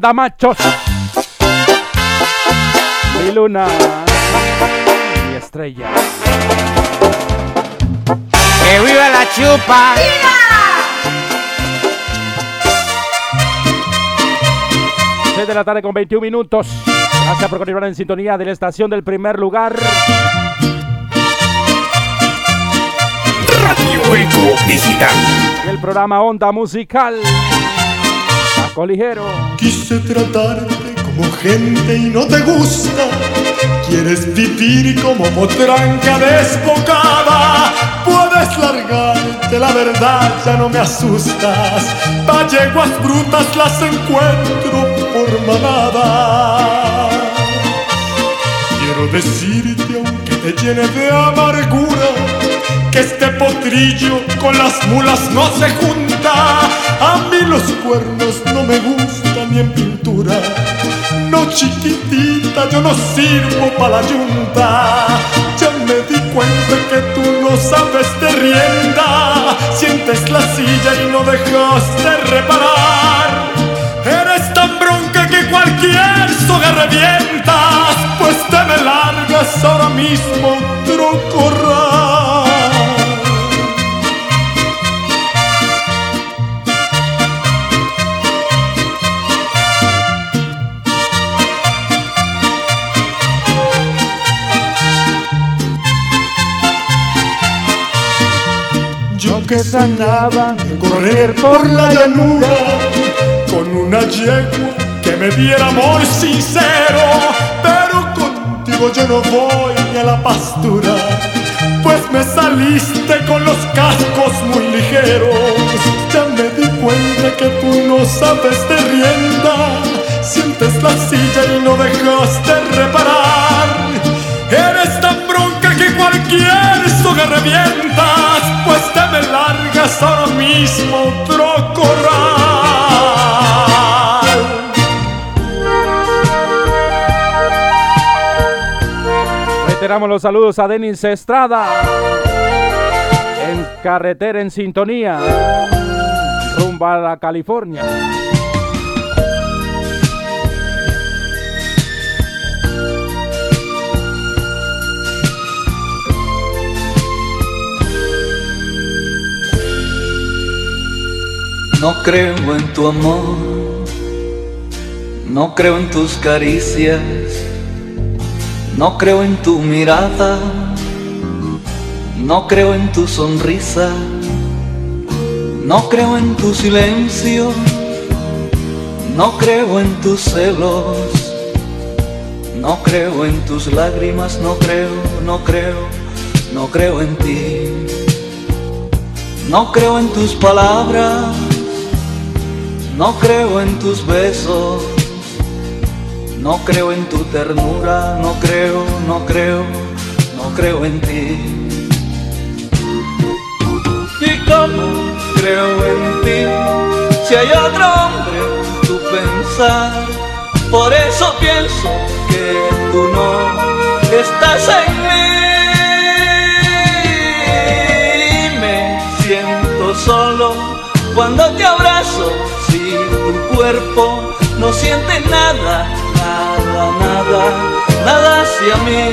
Banda machos. Mi luna. Mi estrella. ¡Que viva la chupa! Seis de la tarde con 21 minutos. Gracias por continuar en sintonía de la estación del primer lugar. Radio Eco Digital. El programa Onda Musical. Paco Ligero. Quise tratarte como gente y no te gusta. Quieres vivir como potranca desbocada. Puedes largarte, la verdad ya no me asustas. Pa' yeguas brutas las encuentro por manada. Quiero decirte, aunque te llene de amargura, que este potrillo con las mulas no se junta. A mí los cuernos no me gustan ni en pintura. No chiquitita, yo no sirvo para la yunta. Ya me di cuenta que tú no sabes de rienda. Sientes la silla y no dejas de reparar. Eres tan bronca que cualquier soga revientas. Pues te me largas ahora mismo, trocorral. Yo que sanaba correr por la llanura con una yegua que me diera amor sincero, pero contigo yo no voy a la pastura, pues me saliste con los cascos muy ligeros. Ya me di cuenta que tú no sabes de rienda, sientes la silla y no dejas de reparar. Eres tan bronca que cualquier soga revientas, te me largas ahora mismo, trocorral. Reiteramos los saludos a Denis Estrada. En carretera en sintonía. Rumbo a California. No creo en tu amor, no creo en tus caricias, no creo en tu mirada, no creo en tu sonrisa, no creo en tu silencio, no creo en tus celos, no creo en tus lágrimas, no creo, no creo, no creo en ti. No creo en tus palabras, no creo en tus besos, no creo en tu ternura, no creo, no creo, no creo en ti. ¿Y cómo creo en ti si hay otro hombre en tu pensar? Por eso pienso que tú no estás en mí. No siente nada, nada, nada, nada hacia mí.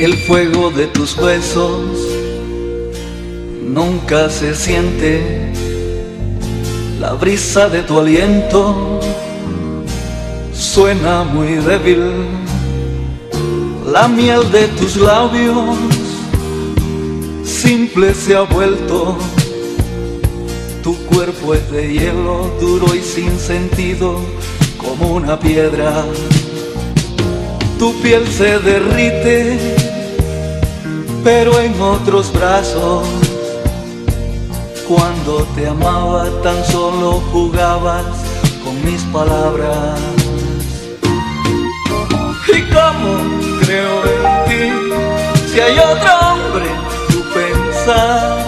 El fuego de tus besos Nunca se siente la brisa de tu aliento, suena muy débil la miel de tus labios, simple se ha vuelto. Tu cuerpo es de hielo, duro y sin sentido, como una piedra. Tu piel se derrite, pero en otros brazos cuando te amaba tan solo jugabas con mis palabras. ¿Y cómo creo en ti si hay otro hombre tu pensar?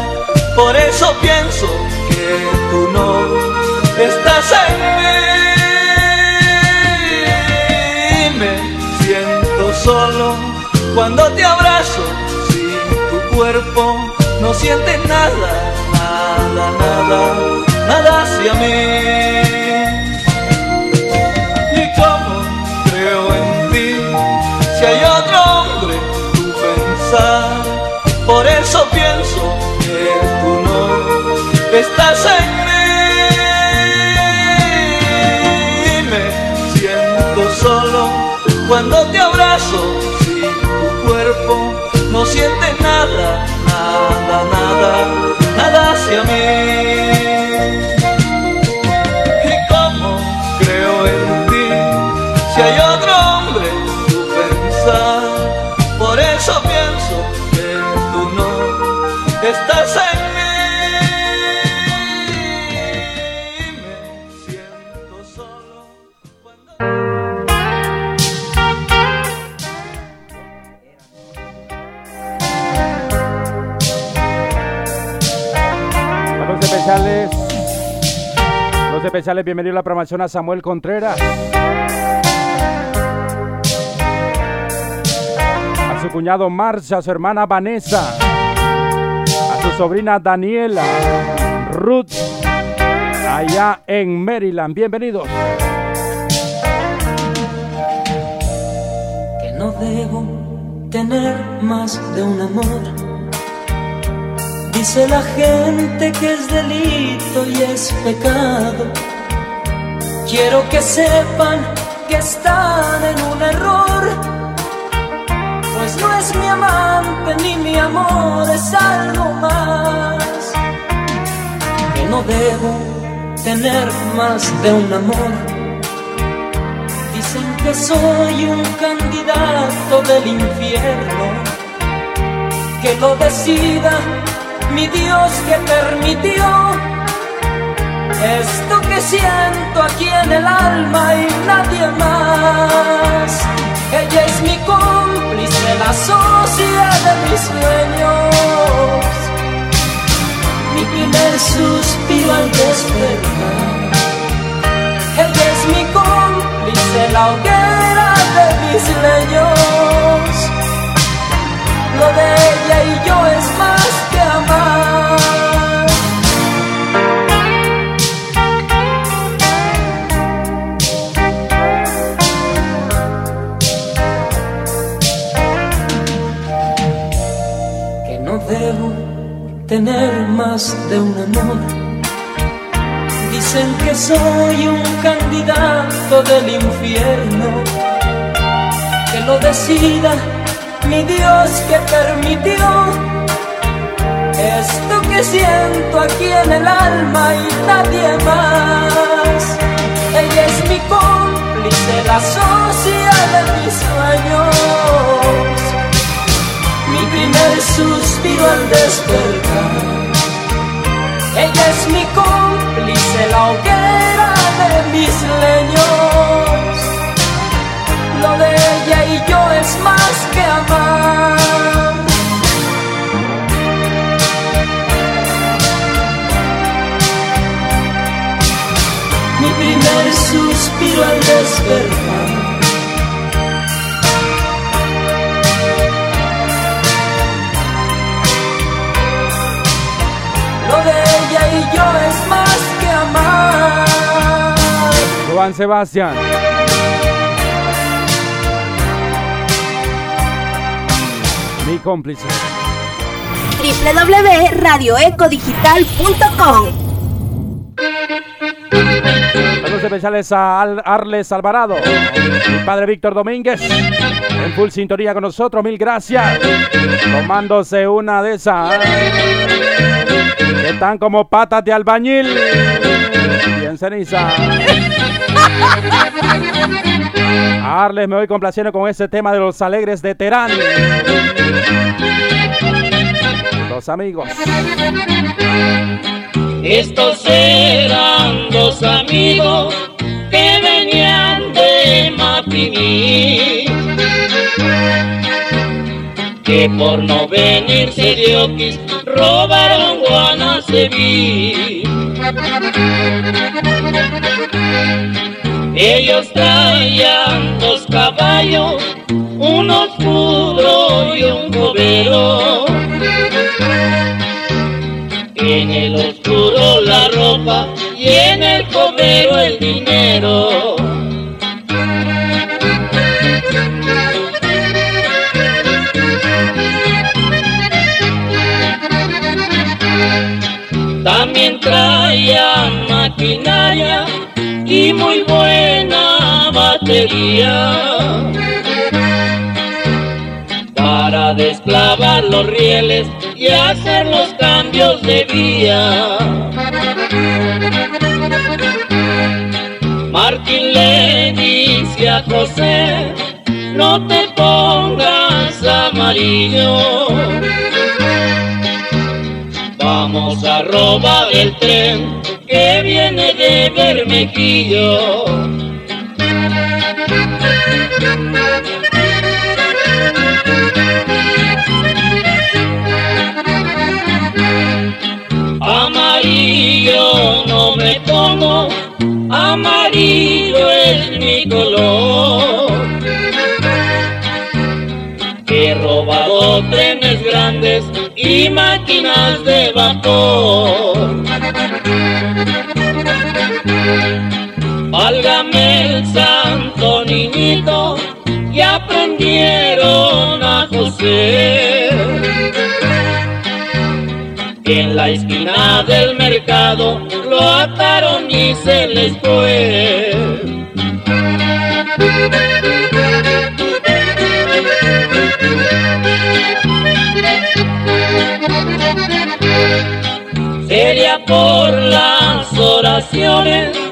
Por eso pienso que tú no estás en mí. Me siento solo cuando te abrazo sin tu cuerpo no siente nada nada, nada, nada hacia mí. Por eso pienso que tú no estás en mí. Me siento solo cuando te abrazo sin tu cuerpo no siente nada, nada, nada nada hacia mí. ¿Y cómo creo en ti si hay otro hombre tu pensar? Estás en mí. Me siento solo Saludos especiales. Saludos especiales, bienvenido a la programación a Samuel Contreras. A su cuñado Marcia, a su hermana Vanessa. Su sobrina Daniela. Ruth. Allá en Maryland. Bienvenidos. que no debo tener más de un amor. Dice la gente que es delito y es pecado. Quiero que sepan que están en un error. No es mi amante ni mi amor, es algo más. Que no debo tener más de un amor. Dicen que soy un candidato del infierno, que lo decida mi Dios que permitió esto que siento aquí en el alma y nadie más. Ella es mi cómplice, la socia de mis sueños, mi primer suspiro al despertar. Ella es mi cómplice, la hoguera de mis leños. Lo de ella y yo es tener más de un amor. Dicen que soy un candidato del infierno. Que lo decida mi Dios que permitió esto que siento aquí en el alma y nadie más. Ella es mi cómplice, la socia de mis sueños, mi primer suspiro al despertar. Ella es mi cómplice, la hoguera de mis leños. Lo de ella y yo es más que amar. Mi primer suspiro al despertar. Juan Sebastián. Mi cómplice. www.radioecodigital.com. Saludos especiales a Arles Alvarado, mi padre Víctor Domínguez, en full sintonía con nosotros, mil gracias. Tomándose una de esas, que están como patas de albañil, bien ceniza. Arles, me voy complaciendo con ese tema de los alegres de Terán. Los amigos. Estos eran dos amigos que venían de Mapimí. Que por no venirse de Oquis robaron Guanaceví. Ellos traían dos caballos, un oscuro y un cobero. En el oscuro la ropa y en el cobero el dinero. También traían maquinaria y muy buena para desclavar los rieles y hacer los cambios de vía. Martín le dice a José, no te pongas amarillo. Vamos a robar el tren que viene de Bermequillo. Amarillo no me pongo, amarillo es mi color. He robado trenes grandes y máquinas de vapor. Válgame el santo niñito, y aprendieron a José. En la esquina del mercado lo ataron y se les fue. Sería por las oraciones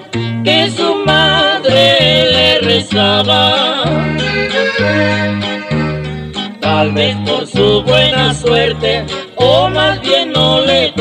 que su madre le rezaba. Tal vez por su buena suerte, o más bien no le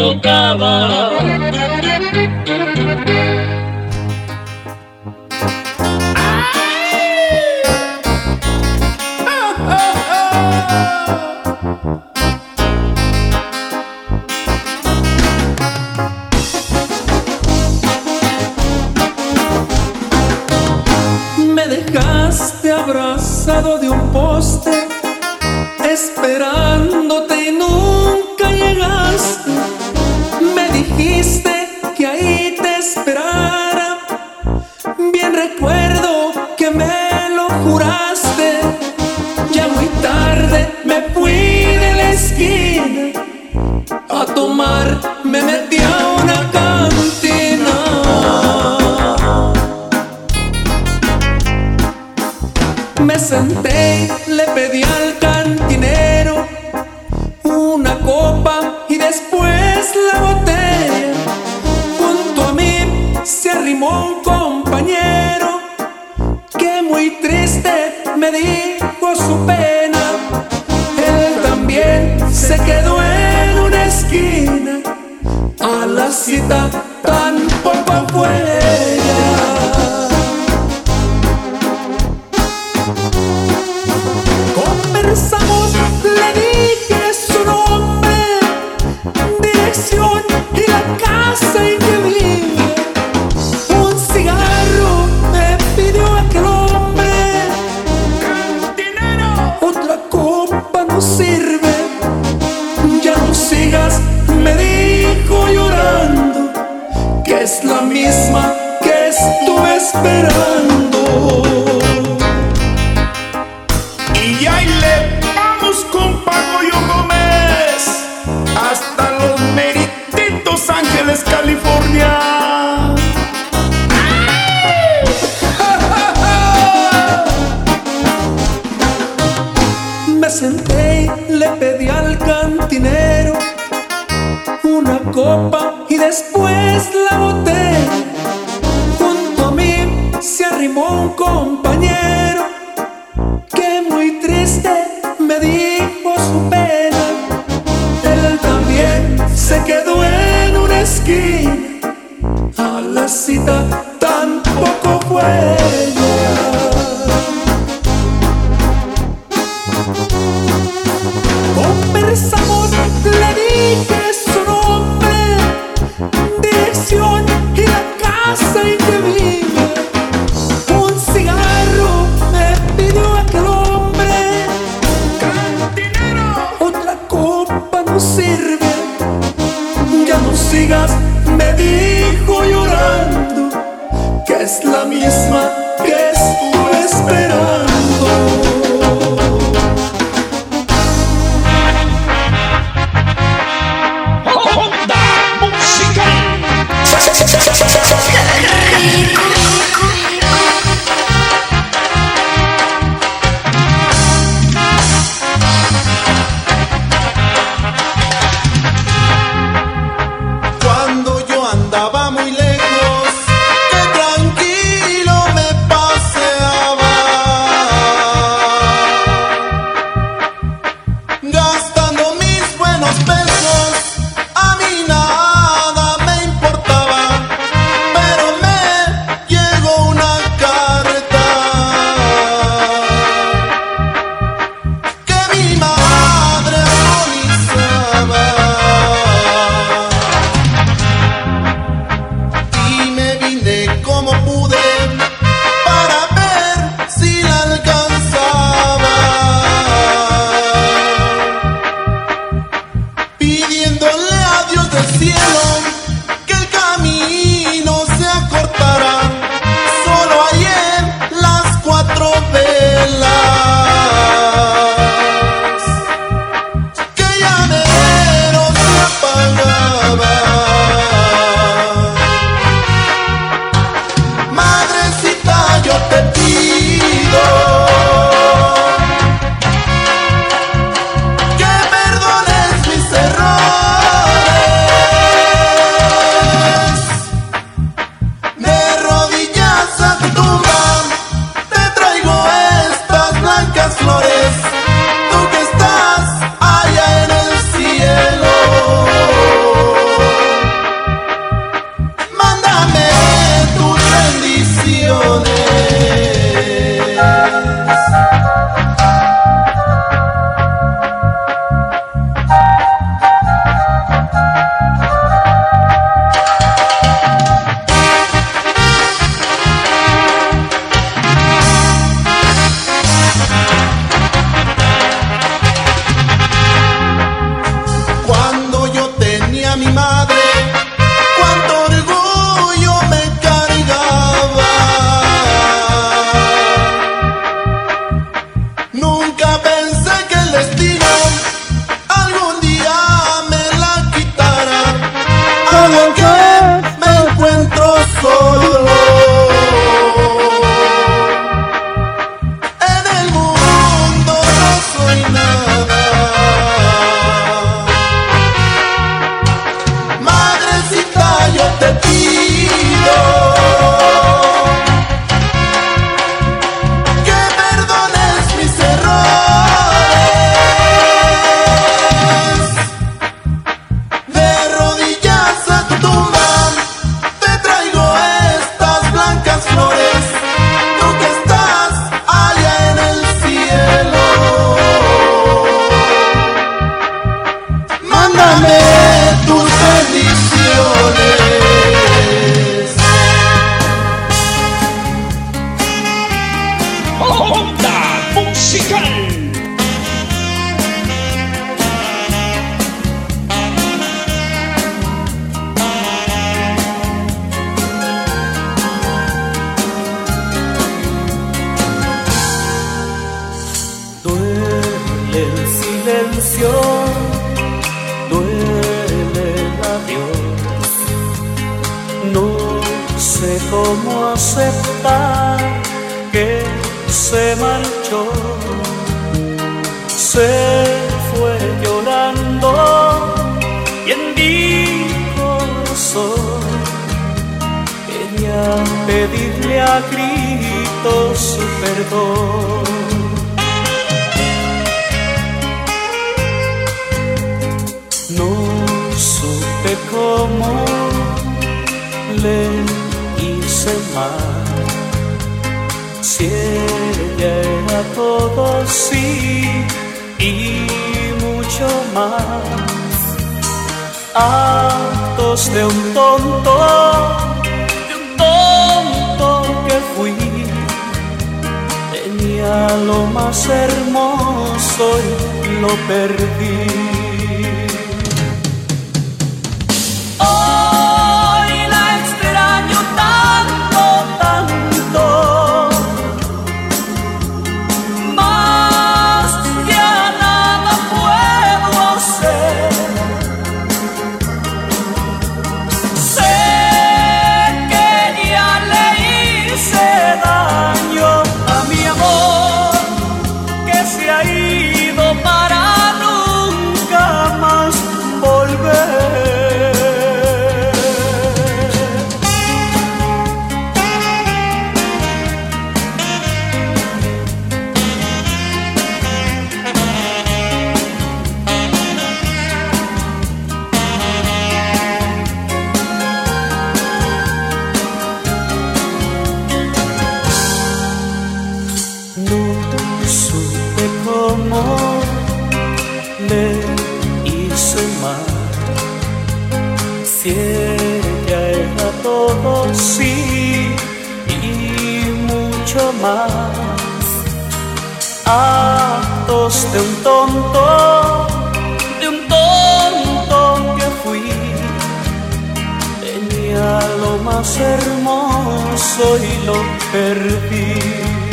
Tenía lo más hermoso y lo perdí.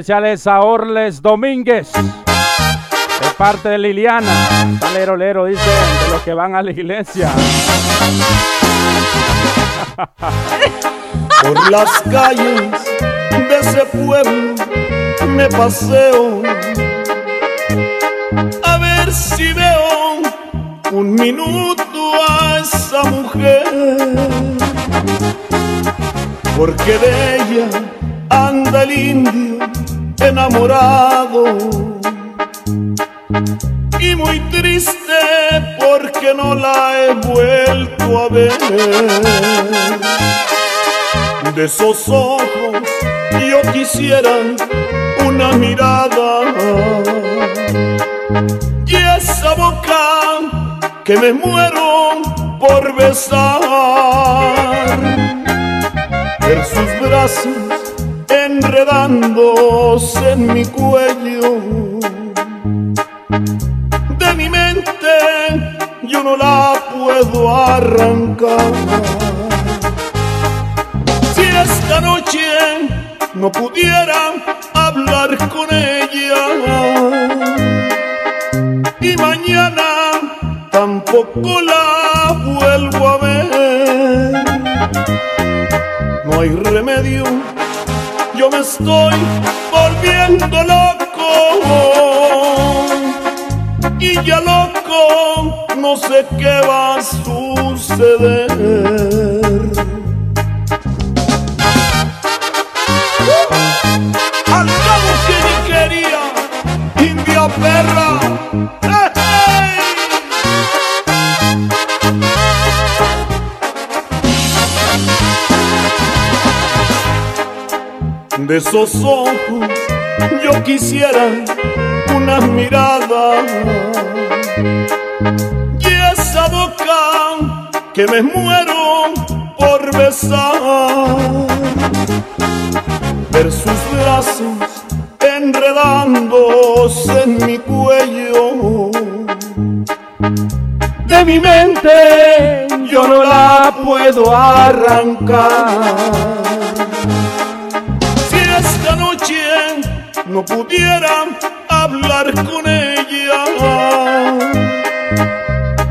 Especiales a Orles Domínguez. De parte de Liliana. Lero lero, dice, de los que van a la iglesia. Por las calles de ese pueblo me paseo a ver si veo un minuto a esa mujer, porque de ella anda el indio enamorado y muy triste porque no la he vuelto a ver. De esos ojos yo quisiera una mirada y esa boca que me muero por besar. Ver sus brazos enredándose en mi cuello. De mi mente yo no la puedo arrancar. Si esta noche no pudiera hablar con ella y mañana tampoco la vuelvo a ver, no hay remedio, estoy volviendo loco y ya loco no sé qué va a suceder. Esos ojos yo quisiera una mirada. Y esa boca que me muero por besar ver sus brazos enredándose en mi cuello. De mi mente yo no la puedo arrancar no pudiera hablar con ella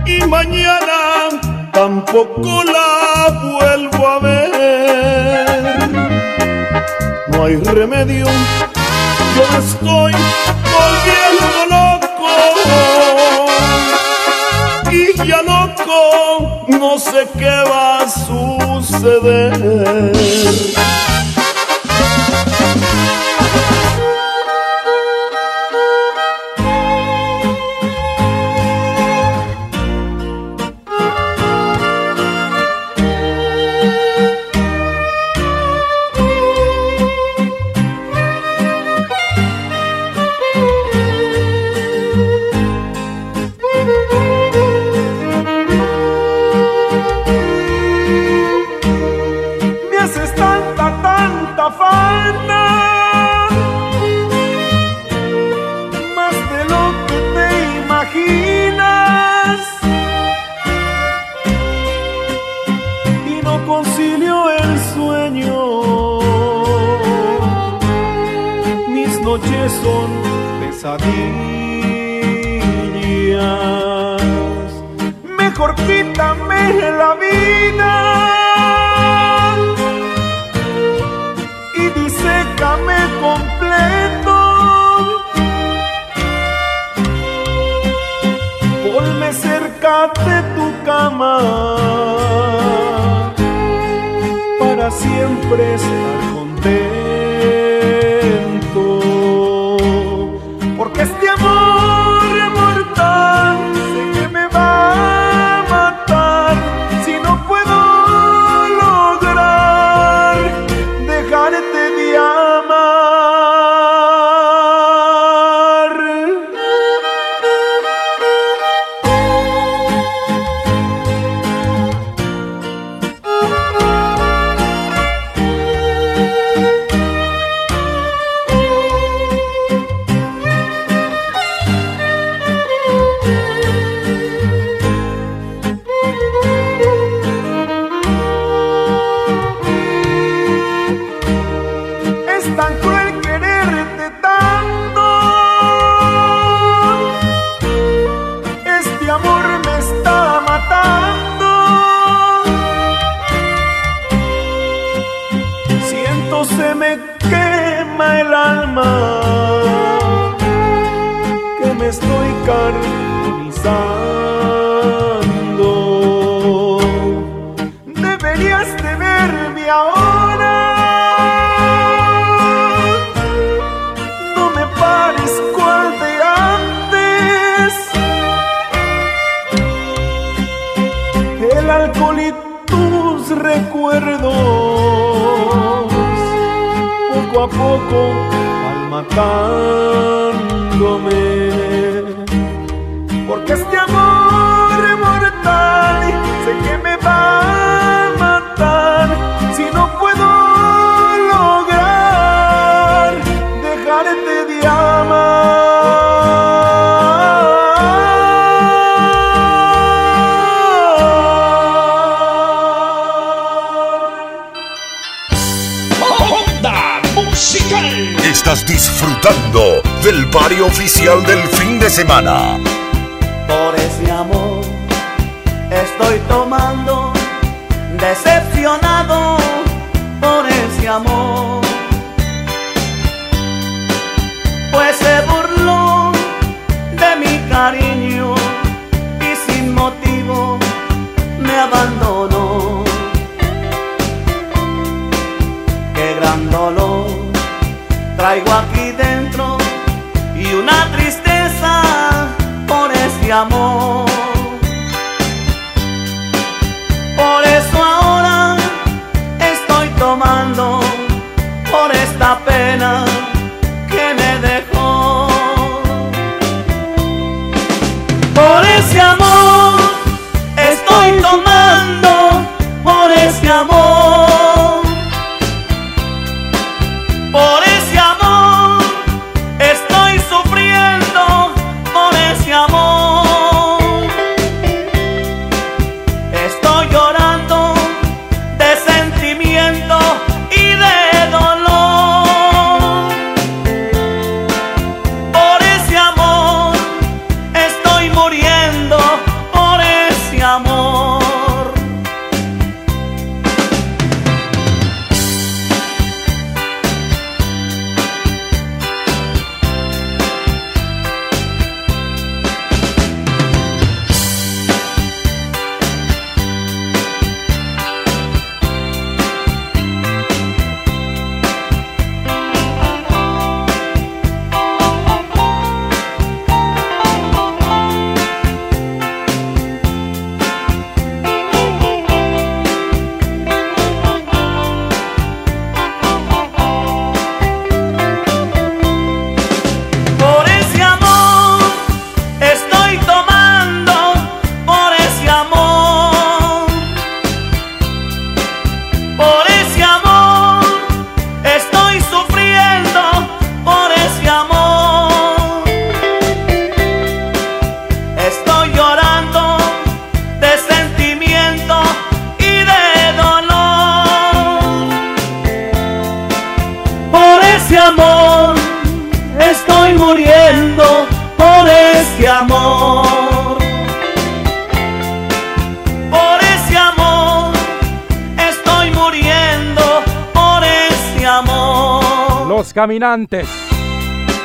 y mañana tampoco la vuelvo a ver. No hay remedio, yo me estoy volviendo loco y ya loco no sé qué va a suceder. Por ese amor estoy tomando, decepcionado por ese amor. Pues se burló de mi cariño y sin motivo me abandonó. Qué gran dolor traigo aquí dentro y una amor. Por eso ahora estoy tomando por esta pena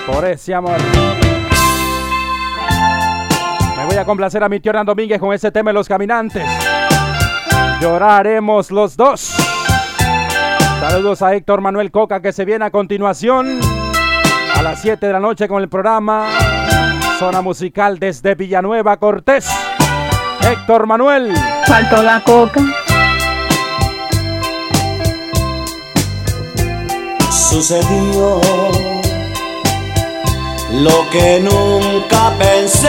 Por ese amor. Me voy a complacer a mi tío Hernán Domínguez con ese tema de los caminantes. Lloraremos los dos. Saludos a Héctor Manuel Coca que se viene a continuación a las 7 de la noche con el programa Zona Musical desde Villanueva Cortés. Héctor Manuel. Faltó la coca. Sucedió lo que nunca pensé.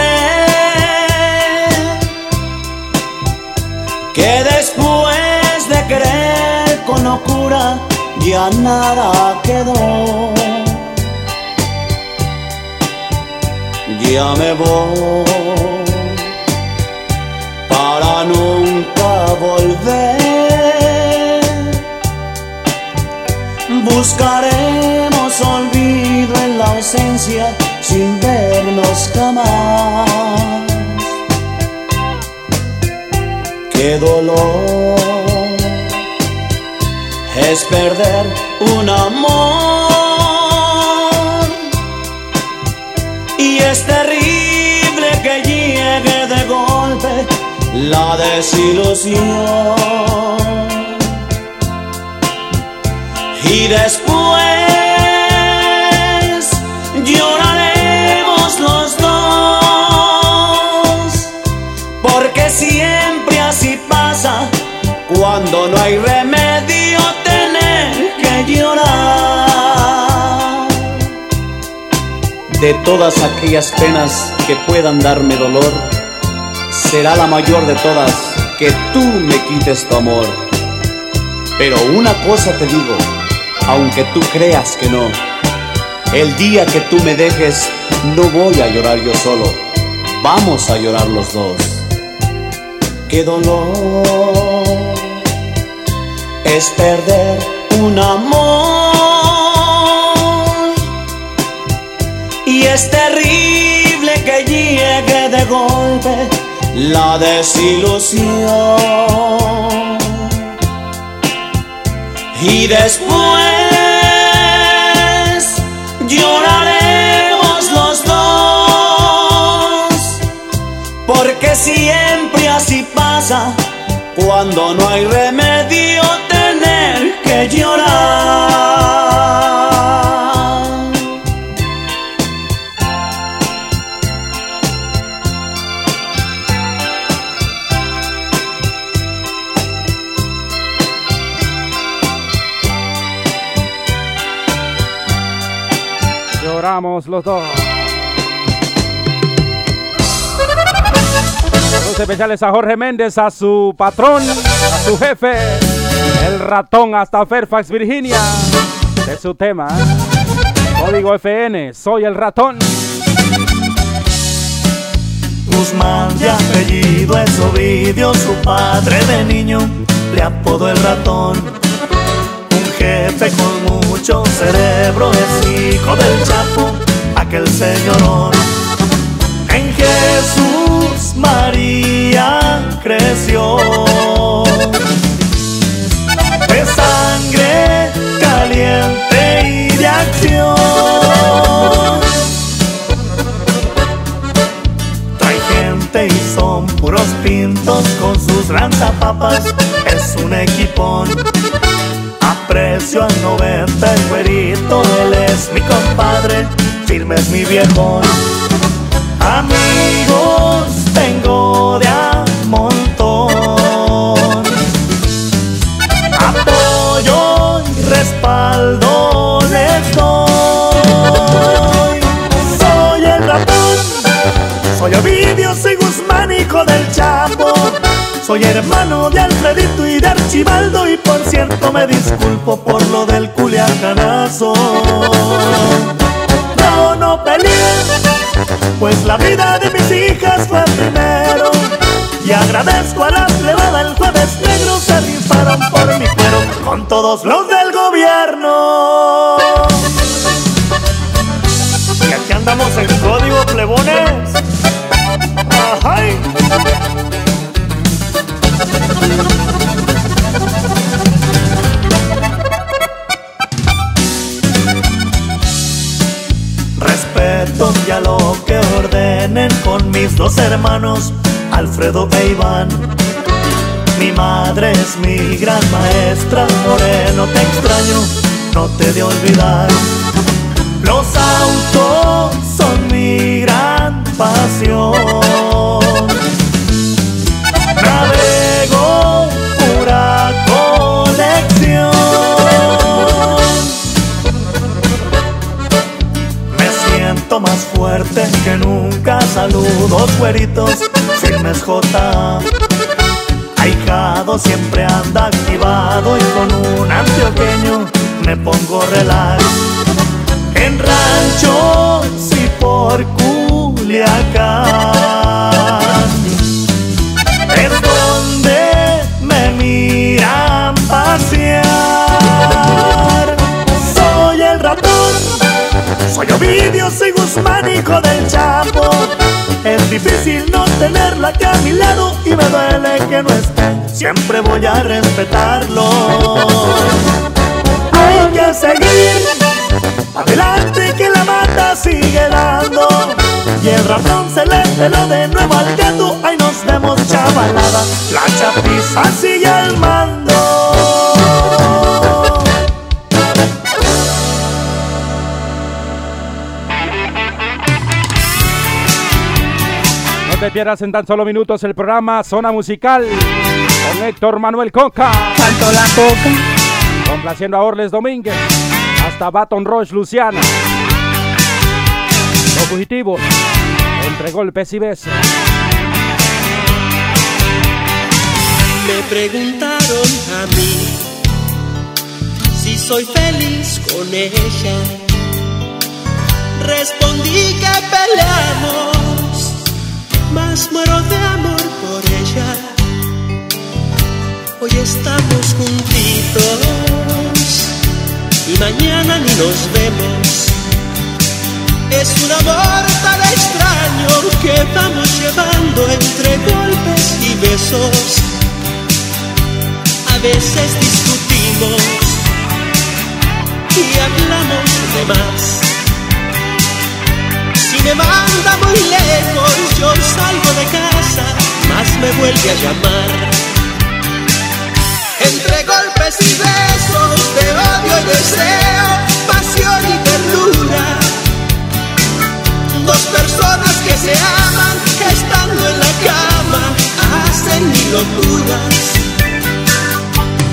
Que después de querer con locura ya nada quedó. Ya me voy para nunca volver. Buscaremos olvido en la ausencia sin vernos jamás. Qué dolor es perder un amor y es terrible que llegue de golpe la desilusión y después lloraremos los dos porque siempre así pasa. Cuando no hay remedio tener que llorar. De todas aquellas penas que puedan darme dolor será la mayor de todas que tú me quites tu amor. Pero una cosa te digo aunque tú creas que no. El día que tú me dejes, no voy a llorar yo solo. Vamos a llorar los dos. Qué dolor es perder un amor. Y es terrible que llegue de golpe la desilusión y después los dos. Saludos especiales a Jorge Méndez, a su patrón, a su jefe, el ratón hasta Fairfax, Virginia. De su tema. Código FN, soy el ratón. Guzmán de apellido es Ovidio, su padre de niño le apodó el ratón. Un jefe con mucho cerebro es hijo del Chapo, aquel señorón. En Jesús María creció. De sangre caliente y de acción. Trae gente y son puros pintos con sus lanzapapas. Es un equipón. Aprecio al 90 el güerito, él es mi compadre, firme es mi viejón. Amigos tengo de a montón. Apoyo y respaldo les doy. Soy el ratón, soy Ovidio, soy Guzmán, hijo del Chapo. Soy hermano de Alfredito y de Archibaldo y por cierto me disculpo por lo del culiacanazo. Pues la vida de mis hijas fue primero. Y agradezco a la plebada el jueves negro se rifaron por mi cuero con todos los del gobierno. Y aquí andamos en mis dos hermanos, Alfredo e Iván. Mi madre es mi gran maestra, moreno te extraño, no te de olvidar. Los autos son mi gran pasión. Más fuerte que nunca. Saludos, güeritos, firmes J. Ahijado siempre anda activado y con un antioqueño me pongo relax. En ranchos y por Culiacán es donde me miran pasear. Soy el ratón, soy Ovidio, soy Guzmán, hijo del Chapo. Es difícil no tenerla acá a mi lado y me duele que no esté. Siempre voy a respetarlo. Hay que seguir adelante que la mata sigue dando. Y el ratón se le peló de nuevo al gato. Ahí nos vemos chavalada. La chapiza sigue al mando. Te pierdas en tan solo minutos el programa Zona Musical con Héctor Manuel Coca. Tanto la coca. Complaciendo a Orles Domínguez. Hasta Baton Rouge, Luciana. Los fugitivos. Entre golpes y besos. Me preguntaron a mí si soy feliz con ella. Respondí que peleamos, más muero de amor por ella. Hoy estamos juntitos y mañana ni nos vemos. Es un amor tan extraño que vamos llevando entre golpes y besos. A veces discutimos y hablamos de más. Me manda muy lejos, yo salgo de casa, más me vuelve a llamar. Entre golpes y besos de odio y deseo, pasión y ternura. Dos personas que se aman, estando en la cama, hacen mil locuras.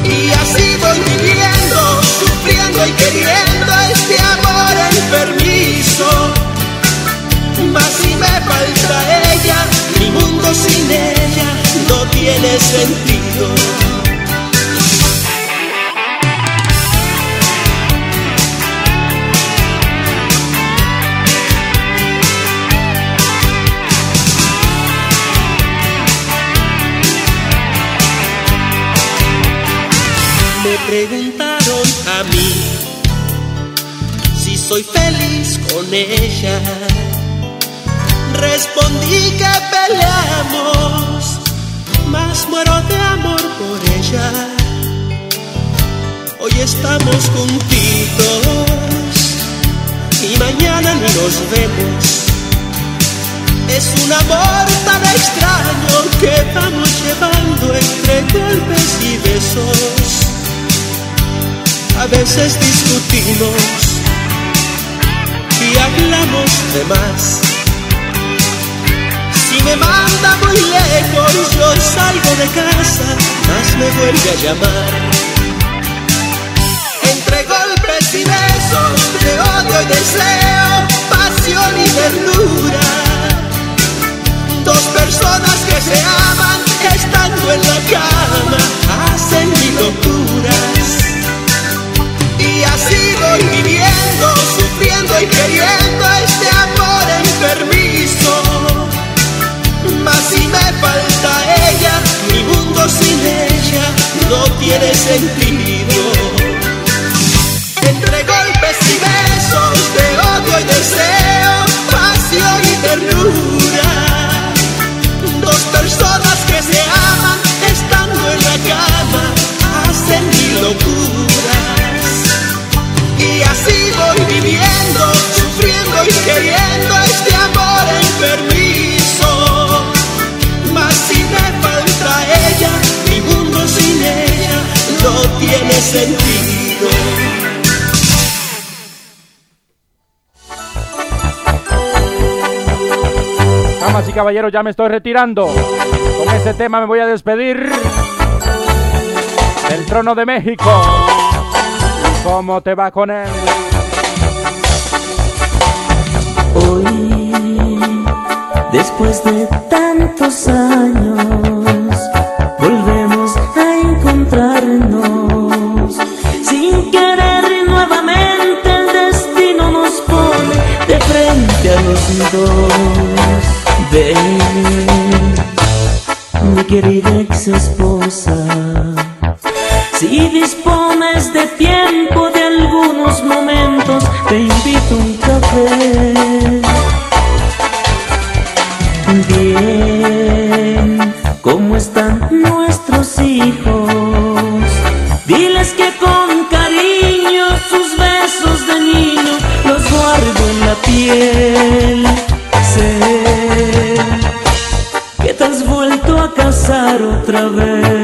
Y así voy viviendo, sufriendo y queriendo este amor enfermizo más si me falta ella, mi mundo sin ella no tiene sentido. Me preguntaron a mí si soy feliz con ella Respondí que peleamos, más muero de amor por ella. Hoy estamos juntitos y mañana ni nos vemos. Es un amor tan extraño que vamos llevando entre golpes y besos. A veces discutimos y hablamos de más. Me manda muy lejos, yo salgo de casa, más me vuelve a llamar. Entre golpes y besos, de odio y deseo, pasión y ternura. Dos personas que se aman, estando en la cama, hacen mil locuras. Y caballeros, ya me estoy retirando. Con ese tema me voy a despedir del trono de México. ¿Y ¿Cómo te va con él? Hoy, después de tantos años, volvemos a encontrarnos. Sin querer nuevamente el destino nos pone de frente a los dos. Mi querida ex esposa. Si dispones otra vez.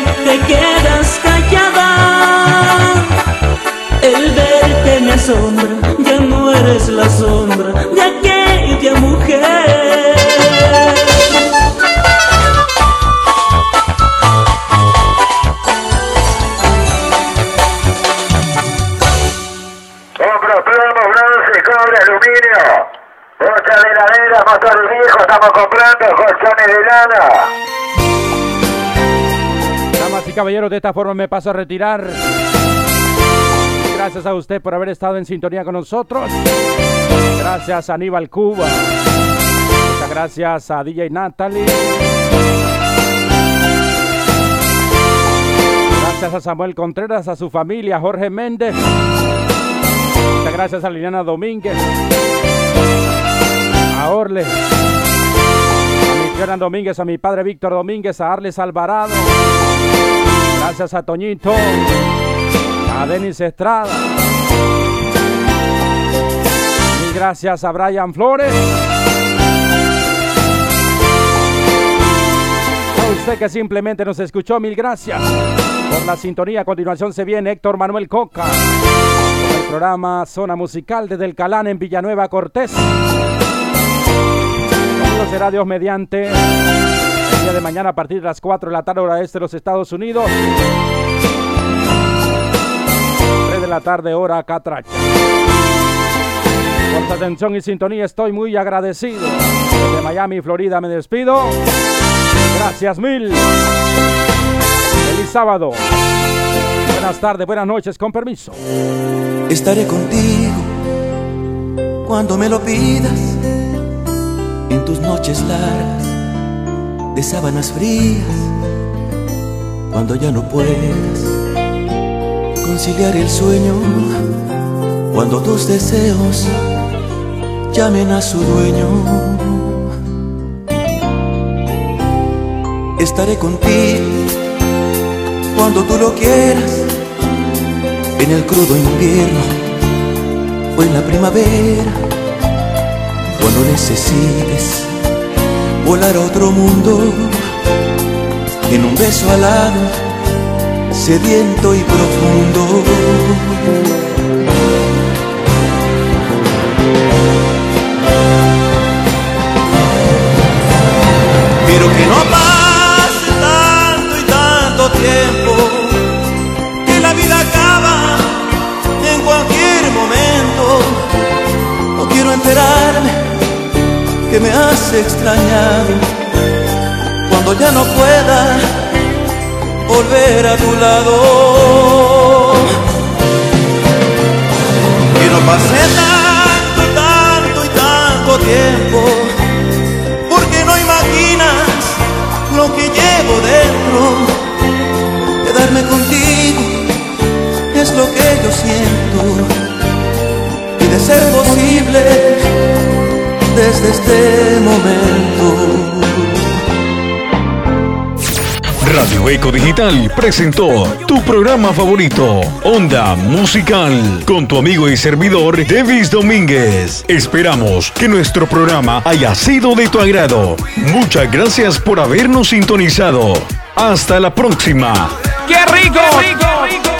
Te quedas callada. El verte me asombra, ya no eres la sombra de aquella mujer. Compro plomo, bronce, cobre, aluminio. Bocha de heladera, motor viejo, estamos comprando y caballeros, de esta forma me paso a retirar. Gracias a usted por haber estado en sintonía con nosotros. Gracias a Aníbal Cuba. Muchas gracias a DJ Natalie. Gracias a Samuel Contreras, a su familia, Jorge Méndez. Muchas gracias a Liliana Domínguez. A Orle. A mi Domínguez, a mi padre Víctor Domínguez, a Arles Alvarado. Gracias a Toñito. A Denis Estrada. Y gracias a Brian Flores. A usted que simplemente nos escuchó, mil gracias por la sintonía. A continuación se viene Héctor Manuel Coca el programa Zona Musical desde el Calán en Villanueva Cortés. Será Dios mediante el día de mañana a partir de las 4 de la tarde, hora este de los Estados Unidos. 3 de la tarde, hora Catracha. Por su atención y sintonía estoy muy agradecido. Desde Miami, Florida me despido. Gracias mil. Feliz sábado. Buenas tardes, buenas noches, con permiso. Estaré contigo cuando me lo pidas en tus noches largas de sábanas frías cuando ya no puedas conciliar el sueño cuando tus deseos llamen a su dueño. Estaré contigo cuando tú lo quieras en el crudo invierno o en la primavera cuando necesites volar otro mundo. En un beso alado sediento y profundo que me has extrañado cuando ya no pueda volver a tu lado. Que no pase tanto, tanto y tanto tiempo porque no imaginas lo que llevo dentro. Quedarme contigo es lo que yo siento. Y de ser posible, desde este momento. Radio Eco Digital presentó tu programa favorito, Onda Musical, con tu amigo y servidor Davis Domínguez. Esperamos que nuestro programa haya sido de tu agrado. Muchas gracias por habernos sintonizado. Hasta la próxima. ¡Qué rico! ¡Qué rico!